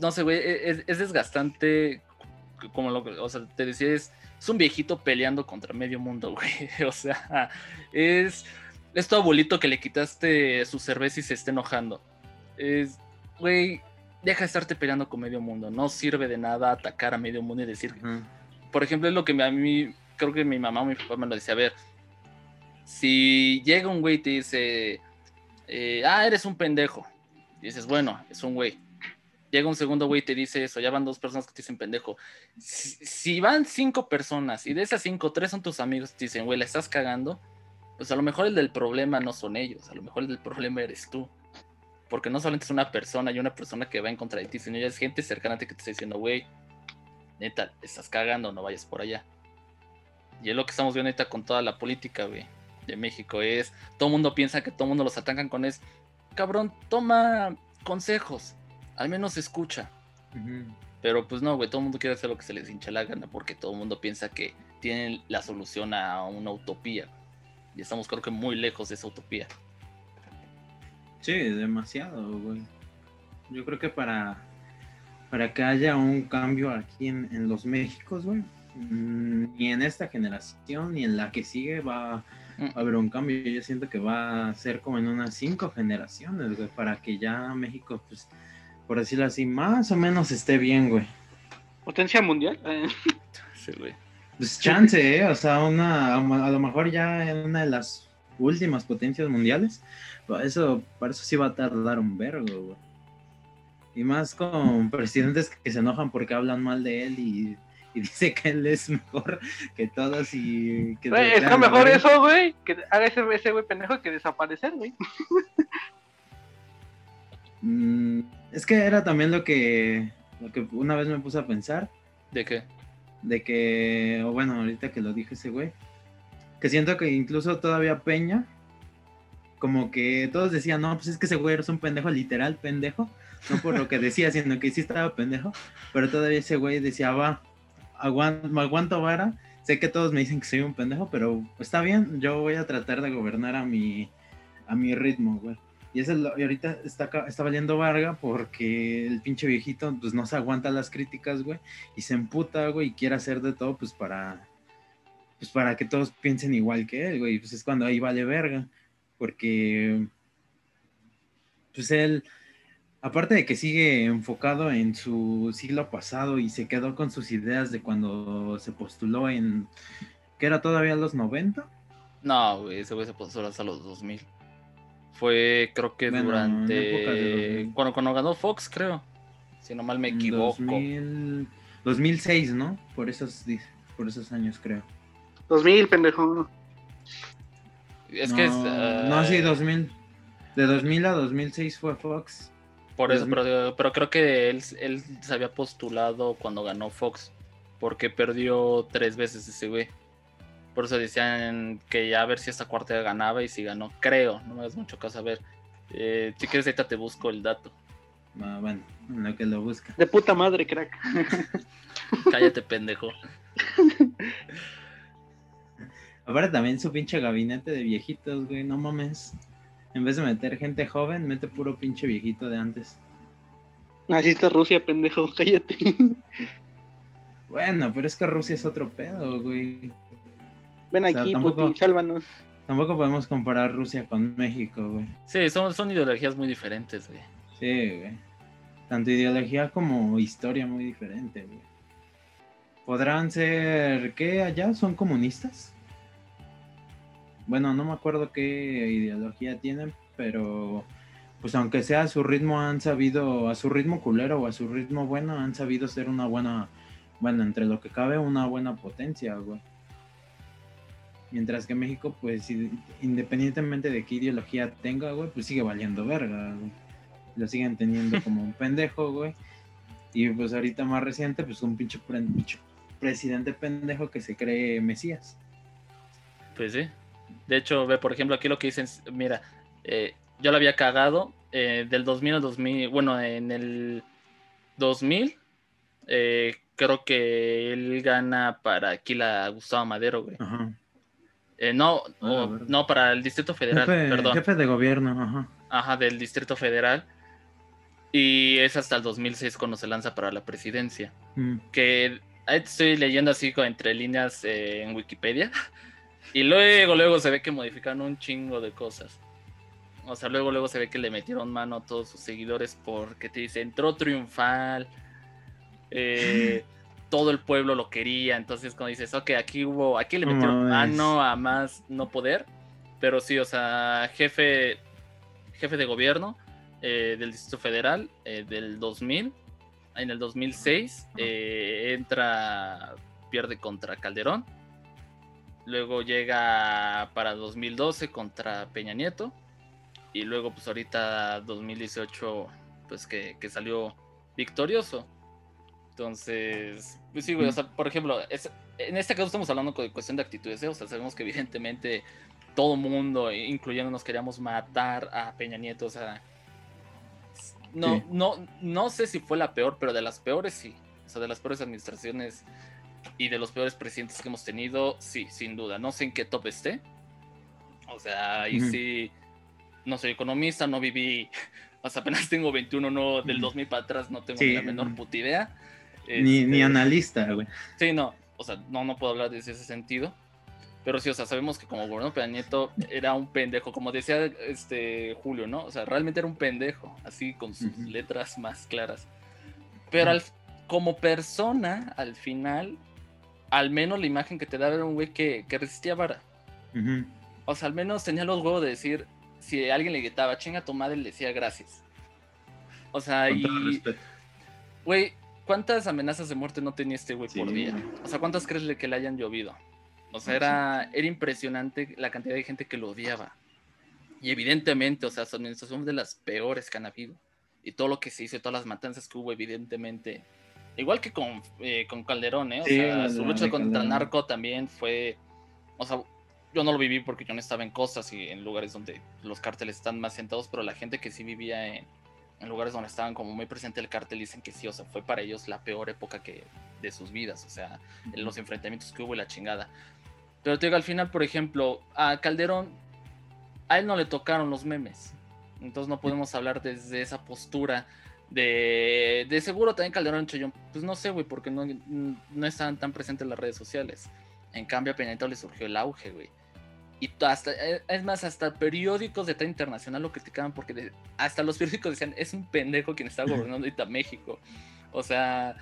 No sé, güey, e-, es, es desgastante. Como lo o sea, te decía, es es un viejito peleando contra medio mundo, güey. O sea, es, es tu abuelito que le quitaste su cerveza y se está enojando. Es, güey, deja de estarte peleando con medio mundo. No sirve de nada atacar a medio mundo y decir. Por ejemplo, es lo que a mí, creo que mi mamá o mi papá me lo decía. A ver, si llega un güey y te dice, eh, ah, eres un pendejo. dices, bueno, es un güey llega un segundo güey y te dice eso, ya van dos personas que te dicen pendejo. Si, van cinco personas y de esas cinco, tres son tus amigos, te dicen, güey, la estás cagando, pues a lo mejor el del problema no son ellos, a lo mejor el del problema eres tú. Porque no solamente es una persona y una persona que va en contra de ti, sino ya es gente cercana a ti que te está diciendo, güey, neta, estás cagando, no vayas por allá. Y es lo que estamos viendo ahorita con toda la política, güey. de México es, todo el mundo piensa que todo el mundo los atacan con es, cabrón, toma consejos, al menos escucha. Pero pues no, güey, todo el mundo quiere hacer lo que se les hincha la gana porque todo el mundo piensa que tienen la solución a una utopía. Y estamos creo que muy lejos de esa utopía. Sí, demasiado, güey. Yo creo que para, para que haya un cambio aquí en, en los Méxicos, güey, mm, ni en esta generación ni en la que sigue va, Mm. a haber un cambio. Yo siento que va a ser como en unas cinco generaciones, güey, para que ya México, pues, por decirlo así, más o menos esté bien, güey. Potencia mundial. eh. Sí, güey. Pues chance, ¿eh? O sea, una, a lo mejor ya en una de las últimas potencias mundiales. Para eso, para eso sí va a tardar un vergo, güey. Y más con presidentes que se enojan porque hablan mal de él y, y dice que él es mejor que todos y que... Güey, está mejor eso, güey, que haga ese, ese güey pendejo que desaparecer, güey. Mm, es que era también lo que, lo que una vez me puse a pensar. ¿De qué? de que, o bueno, ahorita que lo dije ese güey, que siento que incluso todavía Peña, como que todos decían, no, pues es que ese güey es un pendejo, literal pendejo, no por lo que decía, sino que sí estaba pendejo, pero todavía ese güey decía, va, aguanto, me aguanto vara, sé que todos me dicen que soy un pendejo, pero está bien, yo voy a tratar de gobernar a mi, a mi ritmo, güey. Y, ahorita está, está valiendo varga porque el pinche viejito pues no se aguanta las críticas, güey y se emputa, güey, y quiere hacer de todo, pues para, pues para que todos piensen igual que él, güey, pues es cuando ahí vale verga, porque, pues él, aparte de que sigue enfocado en su siglo pasado y se quedó con sus ideas de cuando se postuló en, que era todavía los 90, No, güey, ese güey se puso hasta los 2000. Fue, creo que Bueno, en época de durante. 2000. Cuando, cuando ganó Fox, creo. Si no mal me equivoco. 2000 2006, ¿no? Por esos, por esos años, creo. 2000, pendejo. Es no, que es. no, eh, sí, 2000. De 2000 a 2006 fue Fox. Por eso, 2000. pero, pero creo que él, él se había postulado cuando ganó Fox. Porque perdió tres veces ese güey. Por eso decían que ya a ver si esta cuarta ganaba y si ganó. Creo, no me das mucho caso a ver. Eh, si quieres, ahorita te busco el dato. Ah, bueno, en lo que lo busca. De puta madre, crack. Cállate, pendejo. Aparte también su pinche gabinete de viejitos, güey, no mames. En vez de meter gente joven, mete puro pinche viejito de antes. Así está Rusia, pendejo, cállate. Bueno, pero es que Rusia es otro pedo, güey. Ven O sea, aquí, tampoco- puti, sálvanos. Tampoco podemos comparar Rusia con México, güey. Sí, son, son ideologías muy diferentes, güey. Sí, güey. Tanto ideología como historia muy diferente, güey. ¿Podrán ser qué allá? ¿Son comunistas? Bueno, no me acuerdo qué ideología tienen, pero pues aunque sea a su ritmo han sabido, a su ritmo culero o a su ritmo bueno, han sabido ser una buena, bueno, entre lo que cabe, una buena potencia, güey. Mientras que México, pues independientemente de qué ideología tenga, güey, pues sigue valiendo verga, güey. Lo siguen teniendo como un pendejo, güey. Y pues ahorita más reciente, pues un pinche, pre- pinche presidente pendejo que se cree Mesías. Pues sí. De hecho, ve, por ejemplo, aquí lo que dicen, mira, eh, yo lo había cagado eh, del 2000 al 2000, bueno, en el 2000, eh, creo que él gana para aquí la Gustavo Madero, güey. Ajá. Eh, no, Ah, o- no, para el Distrito Federal, Jefe, perdón. jefe de gobierno, ajá. Ajá, del Distrito Federal. Y es hasta el 2006 cuando se lanza para la presidencia. Mm. que estoy leyendo así entre líneas eh, en Wikipedia y luego luego se ve que modificaron un chingo de cosas o sea luego luego se ve que le metieron mano a todos sus seguidores porque te dice entró triunfal eh, todo el pueblo lo quería entonces cuando dices ok aquí hubo aquí le metieron mano a más no poder pero sí o sea jefe jefe de gobierno eh, del Distrito Federal eh, del 2000 en el 2006 eh, entra, pierde contra Calderón. Luego llega para 2012 contra Peña Nieto. Y luego, pues ahorita 2018, pues que, que salió victorioso. Entonces, pues sí, güey, o sea, por ejemplo, en este caso estamos hablando de cuestión de actitudes, ¿eh? o sea, sabemos que evidentemente todo mundo, incluyéndonos, queríamos matar a Peña Nieto, o sea, no, no, no sé si fue la peor, pero de las peores sí, o sea, de las peores administraciones y de los peores presidentes que hemos tenido, sí, sin duda, no sé en qué top esté, o sea, ahí sí, no soy economista, no viví, o sea, apenas tengo 21, no, del 2000 para atrás no tengo ni la menor puta idea ni, ni este, analista, güey. Sí, no, o sea, no, no puedo hablar desde ese sentido. Pero sí, o sea, sabemos que como gobernador Peña Nieto era un pendejo, como decía este Julio, ¿no? O sea, realmente era un pendejo, así con sus letras más claras. Pero como persona, al final, al menos la imagen que te daba era un güey que, que resistía vara. O sea, al menos tenía los huevos de decir, si alguien le gritaba, chinga tu madre, le decía gracias. O sea, y... Güey, ¿Cuántas amenazas de muerte no tenía este güey por día? O sea, ¿cuántas crees que le hayan llovido? O sea, era, era impresionante la cantidad de gente que lo odiaba. Y evidentemente, o sea, su administración de las peores que han habido. Y todo lo que se hizo, todas las matanzas que hubo, evidentemente. Igual que con, eh, con Calderón, ¿eh? O sea, su lucha contra el narco también fue. O sea, yo no lo viví porque yo no estaba en costas y en lugares donde los cárteles están más sentados, pero la gente que sí vivía en, en lugares donde estaban como muy presente el cartel, dicen que sí, o sea, fue para ellos la peor época que de sus vidas, o sea, en los enfrentamientos que hubo y la chingada. Pero te digo, al final, por ejemplo, a Calderón, a él no le tocaron los memes, entonces no podemos hablar desde esa postura de, de seguro también Calderón Chayón, pues no sé, güey, porque no, no estaban tan presentes en las redes sociales. En cambio, a Peña le surgió el auge, güey. Y hasta, eh, es más, hasta periódicos de talla internacional lo criticaban porque hasta los periódicos decían, es un pendejo quien está gobernando ahorita México. O sea,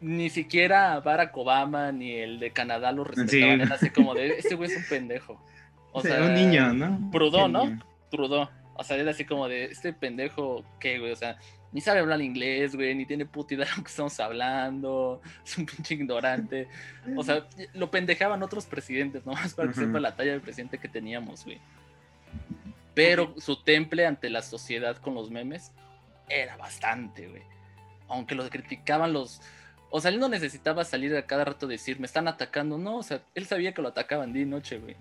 ni siquiera Barack Obama ni el de Canadá lo respetaban. así como de, este güey es un pendejo. O sea, un niño, ¿no? Trudeau, ¿no? Trudeau. O sea, era así como de, este pendejo, ¿qué, güey? O sea, ni sabe hablar inglés, güey, ni tiene puta idea de lo que estamos hablando, es un pinche ignorante. O sea, lo pendejaban otros presidentes, nomás para que sepa la talla del presidente que teníamos, güey. Pero su temple ante la sociedad con los memes era bastante, güey. Aunque lo criticaban los... O sea, él no necesitaba salir a cada rato a decir, me están atacando. No, o sea, él sabía que lo atacaban día y noche, güey.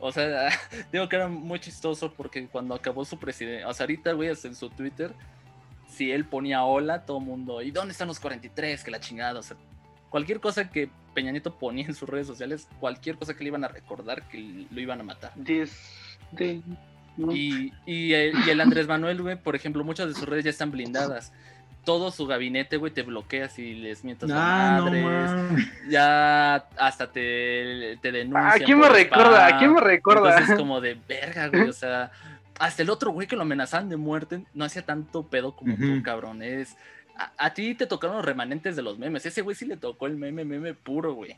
O sea, digo que era muy chistoso porque cuando acabó su presidente, o sea, ahorita, güey, en su Twitter, si él ponía hola, todo el mundo, ¿y dónde están los 43? Que la chingada, o sea, cualquier cosa que Peña Nieto ponía en sus redes sociales, cualquier cosa que le iban a recordar que lo iban a matar. y, y, el, Andrés Manuel, güey, por ejemplo, muchas de sus redes ya están blindadas. Todo su gabinete, güey, te bloquea si les mientas ah, madres. ya hasta te, te denuncian. ¿A quién me recuerda? ¿A quién me recuerda? Entonces es como de verga, güey, o sea hasta el otro güey que lo amenazaban de muerte no hacía tanto pedo como tú, cabrón. Es, a, ti te tocaron los remanentes de los memes. Ese güey sí le tocó el meme, meme puro, güey.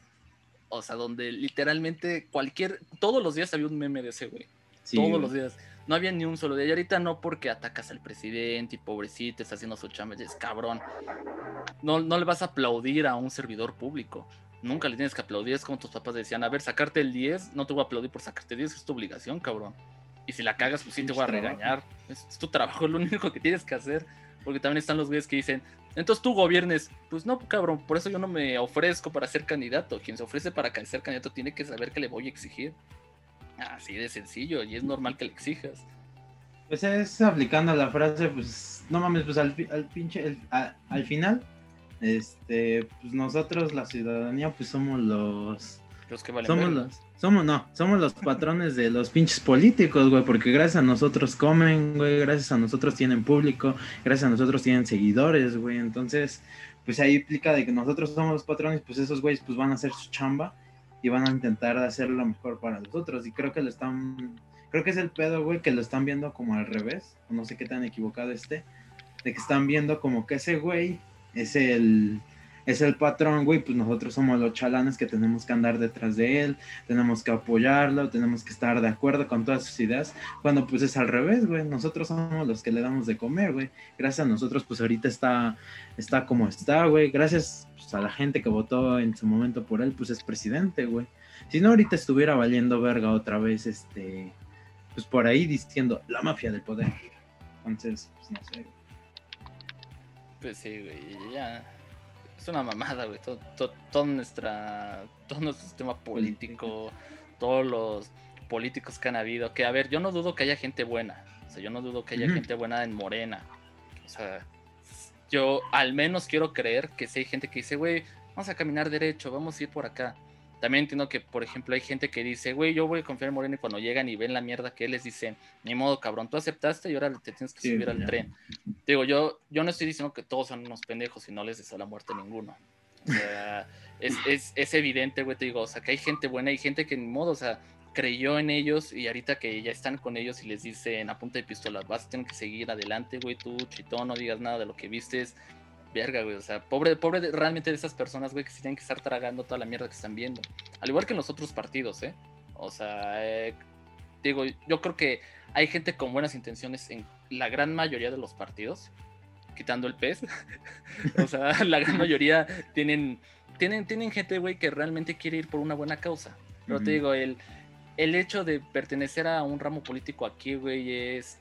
O sea, donde literalmente cualquier. Todos los días había un meme de ese güey. todos los días. No había ni un solo día. Y ahorita no porque atacas al presidente y pobrecito está haciendo su chamba. Es cabrón. No, no le vas a aplaudir a un servidor público. Nunca le tienes que aplaudir. Es como tus papás decían: A ver, sacarte el 10. No te voy a aplaudir por sacarte 10. Es tu obligación, cabrón. Y si la cagas, pues sí te voy a regañar. Es, tu trabajo, es lo único que tienes que hacer. Porque también están los güeyes que dicen, entonces tú gobiernes. Pues no, cabrón, por eso yo no me ofrezco para ser candidato. Quien se ofrece para ser candidato tiene que saber que le voy a exigir. Así de sencillo, y es normal que le exijas. Pues es aplicando la frase, pues no mames, pues al, al pinche, al final, este, pues nosotros, la ciudadanía, pues somos los los que valen somos los, somos, no, somos los patrones de los pinches políticos, güey, porque gracias a nosotros comen, güey, gracias a nosotros tienen público, gracias a nosotros tienen seguidores, güey, entonces, pues ahí implica de que nosotros somos los patrones, pues esos güeyes pues van a hacer su chamba y van a intentar hacer lo mejor para nosotros, y creo que lo están, creo que es el pedo, güey, que lo están viendo como al revés, no sé qué tan equivocado esté, de que están viendo como que ese güey es el es el patrón, güey, pues nosotros somos los chalanes que tenemos que andar detrás de él, tenemos que apoyarlo, tenemos que estar de acuerdo con todas sus ideas, cuando pues es al revés, güey, nosotros somos los que le damos de comer, güey, gracias a nosotros pues ahorita está, está como está, güey, gracias pues, a la gente que votó en su momento por él, pues es presidente, güey, si no ahorita estuviera valiendo verga otra vez, este, pues por ahí diciendo la mafia del poder, entonces, pues no sé. Pues sí, güey, ya es una mamada, güey. Todo, todo, todo, nuestra, todo nuestro sistema político, todos los políticos que han habido. Que a ver, yo no dudo que haya gente buena. O sea, yo no dudo que haya gente buena en Morena. O sea, yo al menos quiero creer que si hay gente que dice, güey, vamos a caminar derecho, vamos a ir por acá. También entiendo que, por ejemplo, hay gente que dice, güey, yo voy a confiar en Morena y cuando llegan y ven la mierda que él les dice, ni modo, cabrón, tú aceptaste y ahora te tienes que subir al tren. Digo, yo, yo no estoy diciendo que todos son unos pendejos y no les desea la muerte a ninguno. O sea, es, es, es, evidente, güey, te digo, o sea, que hay gente buena y gente que ni modo, o sea, creyó en ellos y ahorita que ya están con ellos y les dicen a punta de pistola, vas a tener que seguir adelante, güey, tú, chitón, no digas nada de lo que vistes, verga, güey. O sea, pobre, pobre realmente de esas personas, güey, que se tienen que estar tragando toda la mierda que están viendo. Al igual que en los otros partidos, ¿eh? O sea, eh, digo, yo creo que hay gente con buenas intenciones en la gran mayoría de los partidos, quitando el pez. o sea, la gran mayoría tienen, tienen, tienen gente, güey, que realmente quiere ir por una buena causa. Pero te digo, el, el hecho de pertenecer a un ramo político aquí, güey, es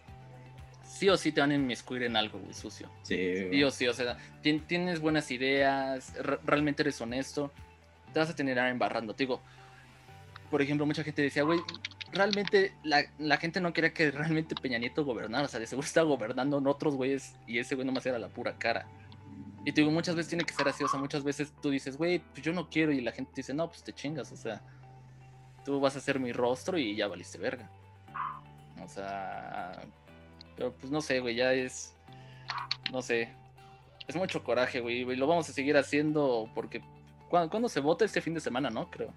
sí o sí te van a inmiscuir en algo, güey, sucio. Sí. Sí o sí, o sea, tienes buenas ideas, realmente eres honesto, te vas a tener embarrando. Te digo, por ejemplo, mucha gente decía, güey, realmente la, gente no quería que realmente Peña Nieto gobernara, o sea, de seguro estaba gobernando en otros güeyes y ese güey nomás era la pura cara. Y te digo, muchas veces tiene que ser así, o sea, muchas veces tú dices, güey, pues yo no quiero y la gente dice, no, pues te chingas, o sea, tú vas a ser mi rostro y ya valiste verga. O sea, pero pues no sé, güey, ya es. No sé. Es mucho coraje, güey. Y lo vamos a seguir haciendo porque. ¿Cuándo, se vota este fin de semana, no? Creo.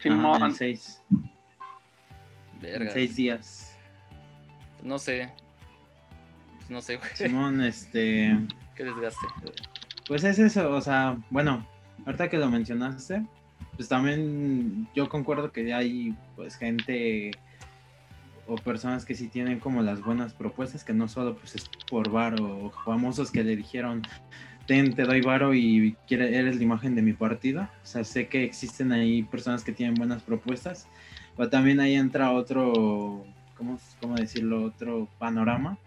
Simón. en seis. Verga. seis días. No sé. Pues no sé, güey. Simón, este. Qué desgaste. Pues es eso, o sea, bueno, ahorita que lo mencionaste, pues también yo concuerdo que hay pues gente o personas que sí tienen como las buenas propuestas, que no solo pues es por varo, o famosos que le dijeron, ten, te doy varo y eres la imagen de mi partido. O sea, sé que existen ahí personas que tienen buenas propuestas, pero también ahí entra otro, ¿cómo, cómo decirlo? Otro panorama.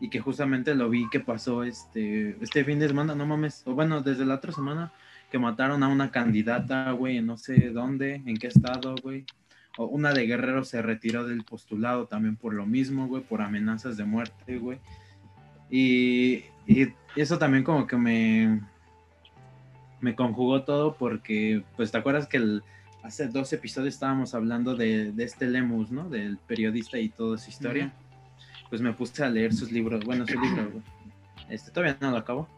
Y que justamente lo vi que pasó este, este fin de semana, no mames, o bueno, desde la otra semana que mataron a una candidata, güey, no sé dónde, en qué estado, güey una de Guerrero se retiró del postulado también por lo mismo, güey, por amenazas de muerte, güey. Y, eso también como que me, me conjugó todo porque, pues, ¿te acuerdas que hace dos episodios estábamos hablando de, este Lemus, ¿no? Del periodista y toda su historia. Pues me puse a leer sus libros, bueno, su libro, güey. Este, todavía no lo acabo.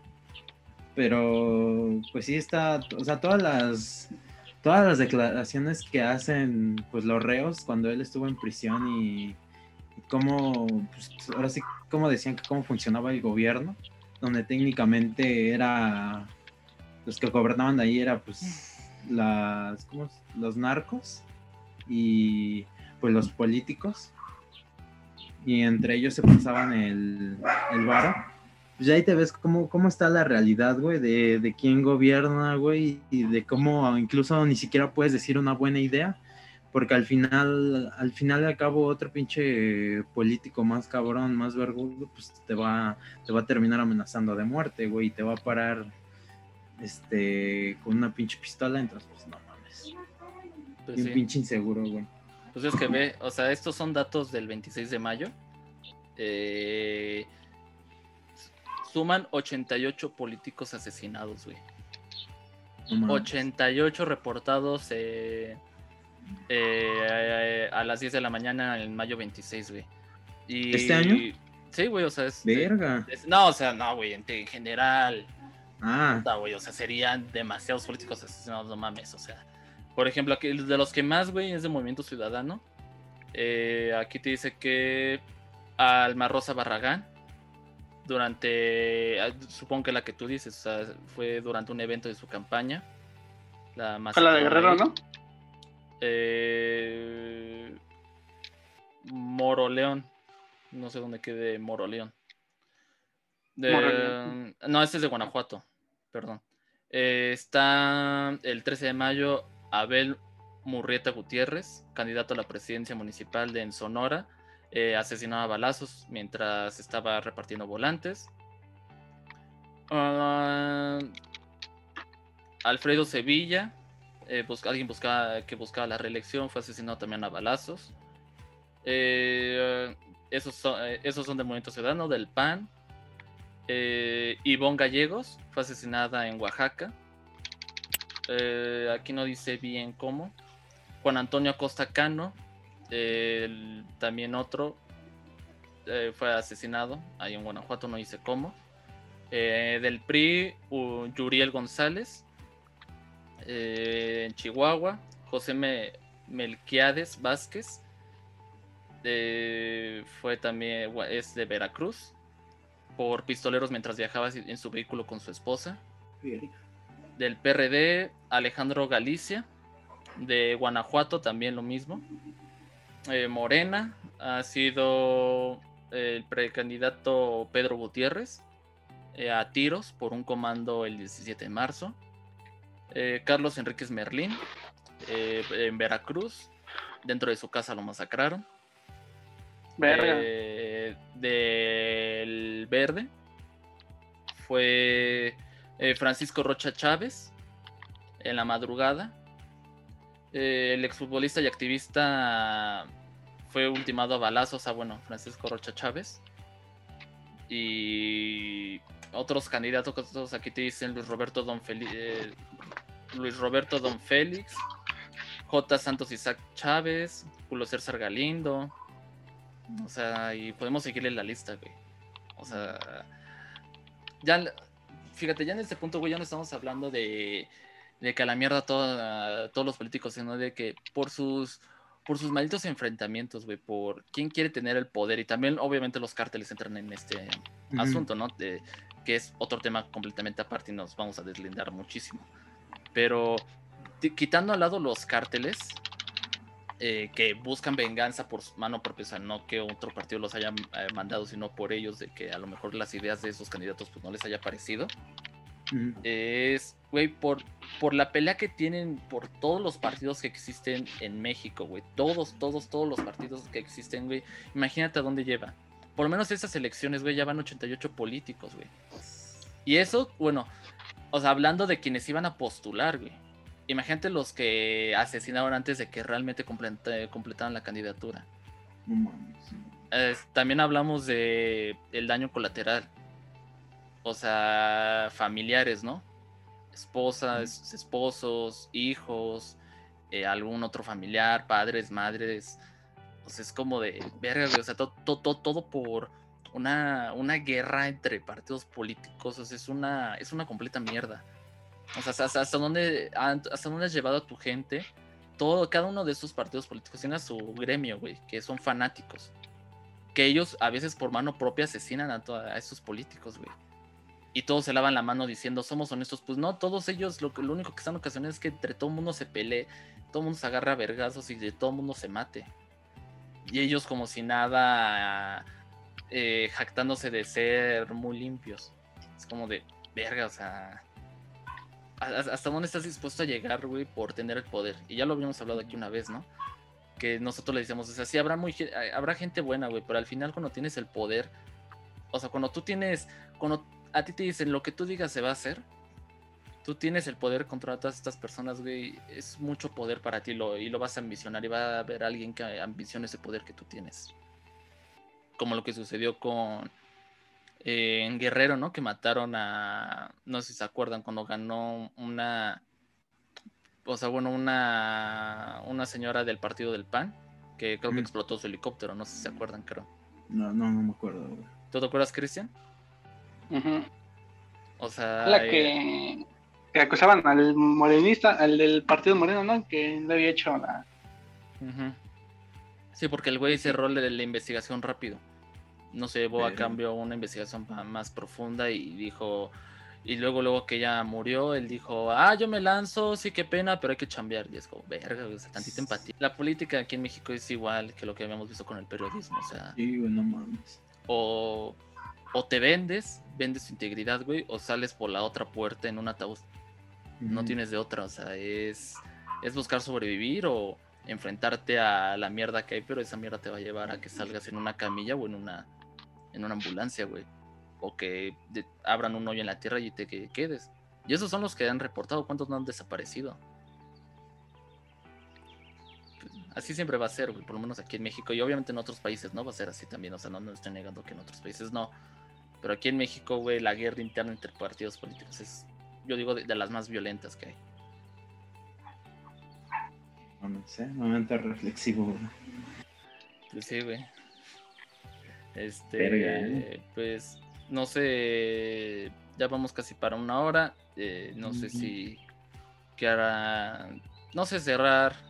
Pero, pues sí está, o sea, todas las todas las declaraciones que hacen pues los reos cuando él estuvo en prisión y, cómo, pues, ahora sí, cómo decían que cómo funcionaba el gobierno, donde técnicamente era, los que gobernaban ahí era pues las, los narcos y pues los políticos. Y entre ellos se pasaban el, el varo pues ahí te ves cómo, cómo está la realidad, güey, de, de quién gobierna, güey, y de cómo incluso ni siquiera puedes decir una buena idea, porque al final, al final de cabo, otro pinche político más cabrón, más vergudo, pues te va, te va a terminar amenazando de muerte, güey, y te va a parar este con una pinche pistola, entonces pues no mames. Pues un pinche inseguro, güey. Pues es que ve, o sea, estos son datos del 26 de mayo. Eh, suman 88 políticos asesinados, güey. 88 reportados eh, eh, a las 10 de la mañana en mayo 26, güey. ¿Este año? Sí, güey, o sea, es. Verga. no, o sea, no, güey, en, general. Ah. güey, o sea, serían demasiados políticos asesinados, no mames, o sea. Por ejemplo, aquí, de los que más, güey, es de Movimiento Ciudadano. Eh, aquí te dice que Alma Rosa Barragán, durante, ah, supongo que la que tú dices, o sea, fue durante un evento de su campaña. La más la de Guerrero, ¿no? Eh, Moroleón. No sé dónde quede Moroleón. De, No, este es de Guanajuato, perdón. Eh, está el 13 de mayo Abel Murrieta Gutiérrez, candidato a la presidencia municipal de Sonora eh, asesinaba balazos mientras estaba repartiendo volantes. Ah, Alfredo Sevilla, eh, alguien buscaba, que buscaba la reelección, fue asesinado también a balazos. Eh, esos, son, eh, esos son del Movimiento Ciudadano, del PAN. Ivonne Gallegos fue asesinada en Oaxaca. aquí no dice bien cómo. Juan Antonio Acosta Cano, también otro, fue asesinado ahí en Guanajuato, no dice cómo. del PRI, Yuriel González, eh, en Chihuahua, José Melquiades Vázquez, fue también, es de Veracruz, por pistoleros mientras viajaba en su vehículo con su esposa. Del PRD, Alejandro Galicia, de Guanajuato también lo mismo. Eh, Morena ha sido el precandidato Pedro Gutiérrez eh, a tiros por un comando el 17 de marzo. Eh, Carlos Enríquez Merlín, eh, en Veracruz. Dentro de su casa lo masacraron. Eh, del Verde fue Francisco Rocha Chávez en la madrugada. el exfutbolista y activista fue ultimado a balazos a, bueno, Francisco Rocha Chávez. Y otros candidatos, aquí te dicen Luis Roberto Don Felipe, Luis Roberto Don Félix, J. Santos Isaac Chávez, Julio César Galindo. O sea, y podemos seguirle la lista, güey. O sea, ya, fíjate, ya en este punto, güey, ya no estamos hablando de, de que a la mierda todos los políticos, sino de que por sus por sus malditos enfrentamientos, güey, por quién quiere tener el poder y también obviamente los cárteles entran en este asunto, ¿no? De, que es otro tema completamente aparte y nos vamos a deslindar muchísimo. Pero quitando al lado los cárteles eh, que buscan venganza por mano propia, o sea, no que otro partido los haya eh, mandado, sino por ellos, de que a lo mejor las ideas de esos candidatos pues no les haya parecido. Es, güey, por, por la pelea que tienen por todos los partidos que existen en México, güey. Todos, todos, todos los partidos que existen, güey. Imagínate a dónde lleva. Por lo menos esas elecciones, güey, ya van 88 políticos, güey. Y eso, bueno, o sea, hablando de quienes iban a postular, güey. Imagínate los que asesinaron antes de que realmente completaran la candidatura. también hablamos de el daño colateral. O sea, familiares, ¿no? Esposas, esposos, hijos, eh, algún otro familiar, padres, madres. O sea, es como de verga. O sea, todo, todo, todo por una, una guerra entre partidos políticos, o sea, es una, es una completa mierda. O sea, hasta, hasta, dónde, hasta dónde has llevado a tu gente. Todo, cada uno de esos partidos políticos tiene a su gremio, güey, que son fanáticos. Que ellos a veces por mano propia asesinan a, a esos políticos, güey. Y todos se lavan la mano diciendo, somos honestos. Pues no, todos ellos lo, lo único que están ocasionando es que entre todo el mundo se pelee, todo el mundo se agarra vergazos y de todo el mundo se mate. Y ellos como si nada eh, jactándose de ser muy limpios. Es como de, verga, o sea, ¿hasta dónde estás dispuesto a llegar, güey, por tener el poder? Y ya lo habíamos hablado aquí una vez, ¿no? Que nosotros le decíamos, o sea, sí habrá, muy, habrá gente buena, güey, pero al final cuando tienes el poder, o sea, cuando tú tienes, a ti te dicen lo que tú digas se va a hacer, tú tienes el poder contra todas estas personas, güey, es mucho poder para ti lo, y lo vas a ambicionar y va a haber alguien que ambicione ese poder que tú tienes como lo que sucedió con eh, en Guerrero, ¿no? Que mataron a, no sé si se acuerdan, cuando ganó una, o sea, bueno, una, una señora del partido del PAN, que creo que explotó su helicóptero, no sé si se acuerdan, creo. No, no, no me acuerdo. ¿Tú te acuerdas, Cristian? O sea... La que, que acusaban al morenista, al del partido moreno, ¿no? Que le había hecho la... Sí, porque el güey cerró la, la investigación rápido. No se llevó a cambio una investigación más profunda y dijo. Y luego, luego que ella murió, él dijo, ah, yo me lanzo, sí, qué pena, pero hay que chambear. Y es como, verga, o sea, tantita empatía. La política aquí en México es igual que lo que habíamos visto con el periodismo, o sea. Sí, no mames. O, o te vendes, vendes tu integridad, güey, o sales por la otra puerta en un ataúd. No tienes de otra, o sea, es, es buscar sobrevivir o, enfrentarte a la mierda que hay, pero esa mierda te va a llevar a que salgas en una camilla o en una, en una ambulancia, güey. O que abran un hoyo en la tierra y te quedes. Y esos son los que han reportado, ¿cuántos no han desaparecido? Así siempre va a ser, güey, por lo menos aquí en México. Y obviamente en otros países no va a ser así también. O sea, no, no estoy negando que en otros países no. Pero aquí en México, güey, la guerra interna entre partidos políticos es, yo digo, de, de las más violentas que hay. No sé, momento reflexivo, güey. Pues sí, güey. Este, Verga, ¿eh? pues, no sé, ya vamos casi para una hora. eh, no sé si que hará, no sé, cerrar.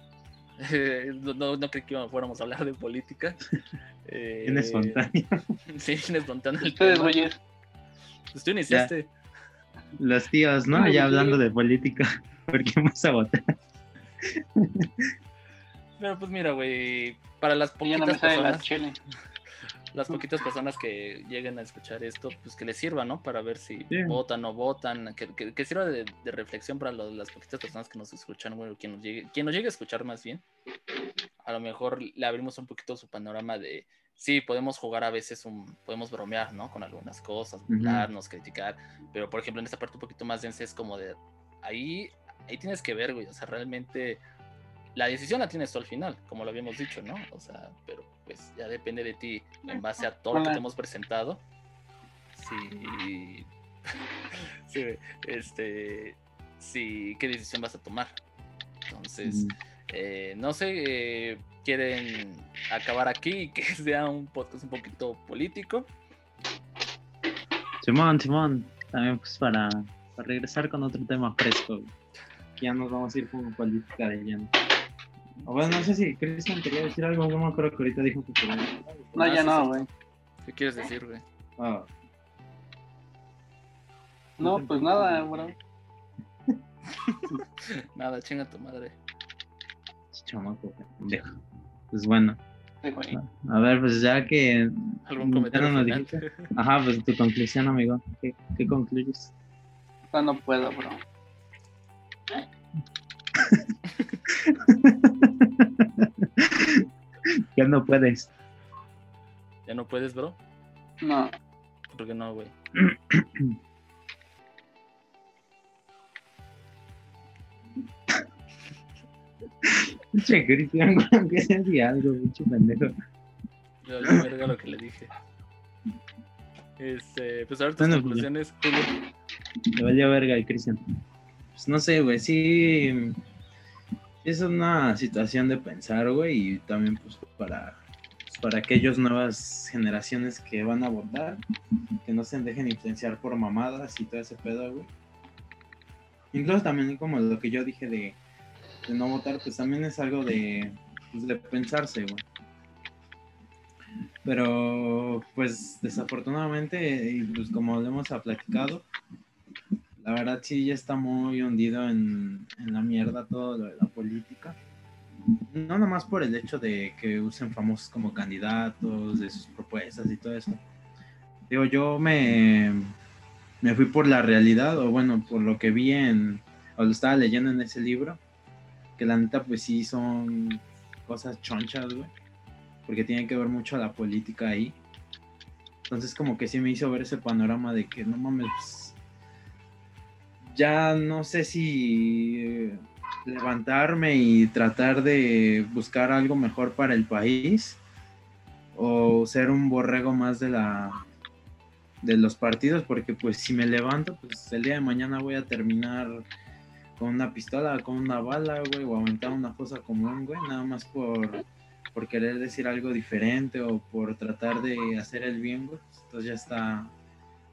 no, no, no creí que fuéramos a hablar de política. Eh, Bien espontáneo. Sí, bien espontáneo Ustedes, güeyes. Pues tú iniciaste. Los tíos, ¿no? Ay, Ya sí. hablando de política. ¿Por qué vamos a votar? Pero pues mira, güey, para las ya no poquitas me sale la personas, chile. Las poquitas personas que lleguen a escuchar esto, pues que les sirva, ¿no? Para ver si Sí. votan o votan, que, que- que sirva de, de reflexión para lo- las poquitas personas que nos escuchan, güey, o quien nos llegue, quien nos llegue a escuchar más bien. A lo mejor le abrimos un poquito su panorama de, sí, podemos jugar a veces, un, podemos bromear, ¿no? Con algunas cosas, burlarnos, criticar, pero por ejemplo en esta parte un poquito más densa es como de, ahí, ahí tienes que ver, güey, o sea, realmente la decisión la tienes tú al final, como lo habíamos dicho, ¿no? O sea, pero pues ya depende de ti en base a todo lo que te hemos presentado. Sí. sí, este. Sí, qué decisión vas a tomar. Entonces, Mm, eh, no sé, eh, quieren acabar aquí y que sea un podcast un poquito político. Simón, Simón. También pues para, para regresar con otro tema fresco. Ya nos vamos a ir con política de lleno. O bueno, no sé si Cristian quería decir algo. No me acuerdo que ahorita dijo que quería. No, Ah, ya no, güey. ¿Qué quieres decir, güey? Ah, No, pues nada, bro. Nada, chinga tu madre. chamaco, pendejo. Pues bueno. A ver, pues ya que. ¿Algún ya comentario no dijiste. Ajá, pues tu conclusión, amigo. ¿Qué, qué concluyes? No, no puedo, bro. Ya no puedes. ¿Ya no puedes, bro? No. ¿Por qué no, güey? Pinche Cristian, que se decía algo, pinche pendejo. Yo le verga lo que le dije. Este, pues a ver tus Bueno, pues, conclusiones, Julio. Me valió verga el Cristian. Pues no sé, güey, sí. Es una situación de pensar, güey, y también, pues, para, pues, para aquellas nuevas generaciones que van a votar, que no se dejen influenciar por mamadas y todo ese pedo, güey. Incluso también, como lo que yo dije de, no votar, pues también es algo de, pues, pensarse, güey. Pero, pues, desafortunadamente, pues como lo hemos platicado, la verdad sí ya está muy hundido en, en la mierda todo lo de la política. No nomás por el hecho de que usen famosos como candidatos, de sus propuestas y todo eso. Digo, yo me, me fui por la realidad, o bueno, por lo que vi en, o lo estaba leyendo en ese libro, que la neta pues sí son cosas chonchas, güey, porque tiene que ver mucho la política ahí. Entonces como que sí me hizo ver ese panorama de que no mames, ya no sé si levantarme y tratar de buscar algo mejor para el país o ser un borrego más de la de los partidos porque pues si me levanto pues el día de mañana voy a terminar con una pistola con una bala güey o aventar una fosa común güey nada más por por querer decir algo diferente o por tratar de hacer el bien güey entonces ya está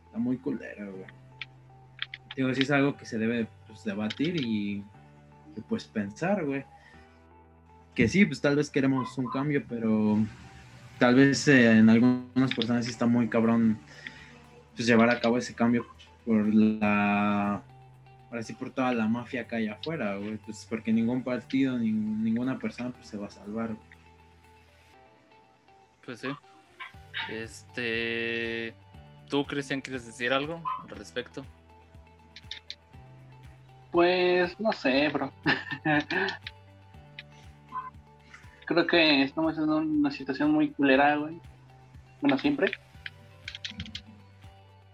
está muy culero güey digo, sí es algo que se debe pues, debatir y, pues pensar, güey. Que sí, pues tal vez queremos un cambio, pero tal vez eh, en algunas personas sí está muy cabrón pues llevar a cabo ese cambio por la ahora sí por toda la mafia que hay afuera, güey, pues porque ningún partido ni ninguna persona pues se va a salvar. Pues sí. Este, ¿tú Cristian quieres decir algo al respecto? Pues no sé, bro. Creo que estamos en una situación muy culera, güey. Bueno, siempre.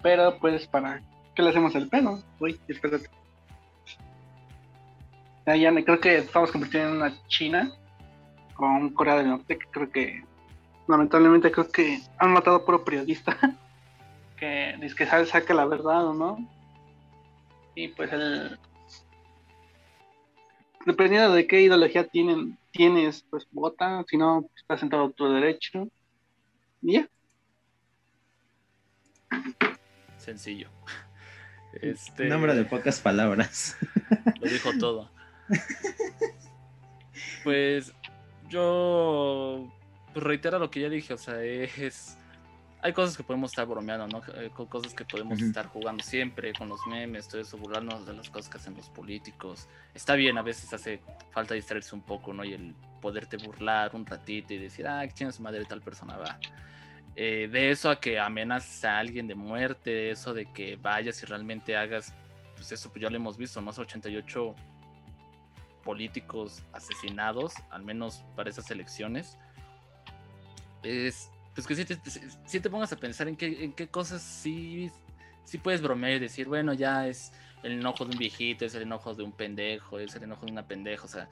Pero pues para... ¿Qué le hacemos el pedo? Uy, espérate. Ya, ya creo que estamos convirtiendo en una China con Corea del Norte, que creo que lamentablemente creo que han matado a puro periodista que dice que sabe, saca la verdad o no. Y pues el dependiendo de qué ideología tienen, tienes, pues vota, si no, estás en todo tu derecho. Y ya. Sencillo. Este... Nombre de pocas palabras. Lo dijo todo. Pues yo pues reitero lo que ya dije, o sea, es hay cosas que podemos estar bromeando, ¿no? Eh, cosas que podemos estar jugando siempre con los memes, todo eso, burlarnos de las cosas que hacen los políticos. Está bien, a veces hace falta distraerse un poco, ¿no? Y el poderte burlar un ratito y decir, ah, que tiene su madre tal persona va. Eh, de eso a que amenazas a alguien de muerte, de eso de que vayas y realmente hagas, pues eso pues ya lo hemos visto, ¿no? 88 políticos asesinados, al menos para esas elecciones. Es, pues que si te, si te pongas a pensar en qué, en qué cosas sí, sí puedes bromear y decir, bueno, ya es el enojo de un viejito, es el enojo de un pendejo, es el enojo de una pendeja, o sea,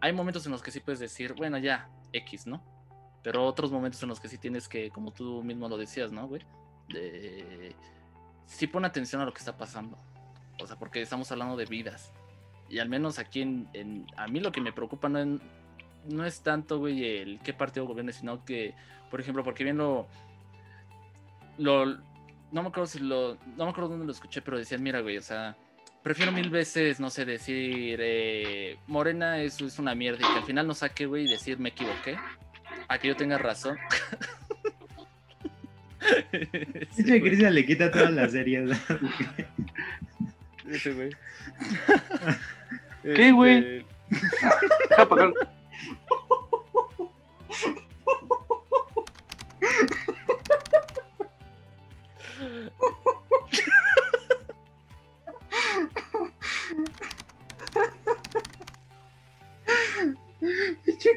hay momentos en los que sí puedes decir, bueno, ya, X, ¿no? Pero otros momentos en los que sí tienes que, como tú mismo lo decías, ¿no, güey? De... Sí pone atención a lo que está pasando. O sea, porque estamos hablando de vidas. Y al menos aquí en, a mí lo que me preocupa no, no es tanto, güey, el qué partido gobierne, sino que, por ejemplo, porque bien lo, lo, no me acuerdo si lo, no me acuerdo dónde lo escuché, pero decían, mira, güey, o sea, prefiero mil veces, no sé, decir, eh, Morena es, es una mierda y que al final no saque, güey, y decir, me equivoqué, a que yo tenga razón. Ese Cristian le quita toda la seriedad. Ese güey. ¿Qué, güey? Este, Deja apagar. Pinche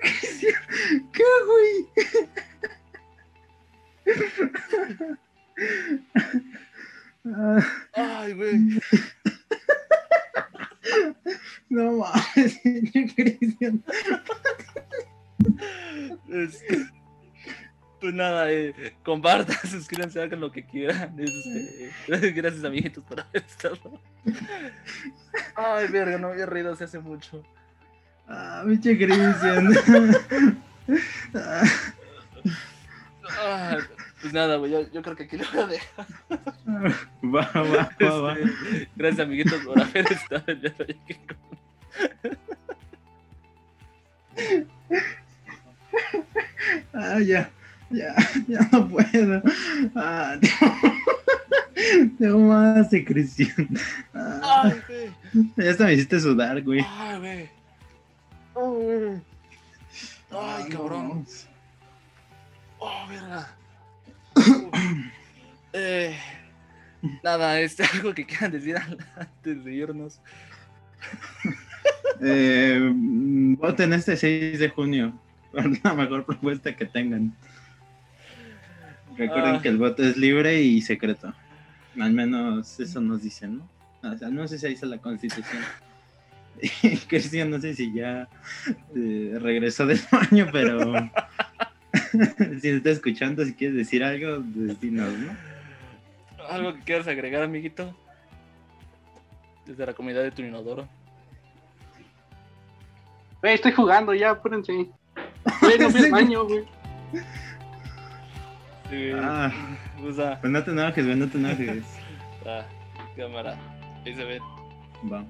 nada, eh, compartan, suscríbanse, hagan lo que quieran. Este, gracias, amiguitos, por haber estado. Ay, verga, no había reído hace, hace mucho. Ah, pinche Cristian. Ah, pues nada, güey, yo, yo creo que aquí lo voy a dejar. Va, va, va, va. Este, gracias, amiguitos, por haber estado con- Ah, ya, ya, ya no puedo. Ah, te mamaste, Cristian. Ah, Ay, ya hasta me hiciste sudar, güey. Ay, güey. Ay, Ay, cabrón. Oh, verga. Eh, nada, este, algo que quieran decir antes de irnos. Eh, voten este 6 de junio por la mejor propuesta que tengan. Recuerden Ah. que el voto es libre y secreto. Al menos eso nos dicen, ¿no? O sea, no sé si ahí está la constitución. Cristian, no sé si ya eh, regresó del baño, pero si está escuchando, si quieres decir algo, dinos, ¿no? ¿Algo que quieras agregar, amiguito? Desde la comunidad de tu inodoro. Güey, estoy jugando ya, apúrense. Güey, no fui al baño, güey. Sí, Ah. o sea, Pues no te enojes, güey, no te enojes. ah, cámara. Ahí se ve. Va.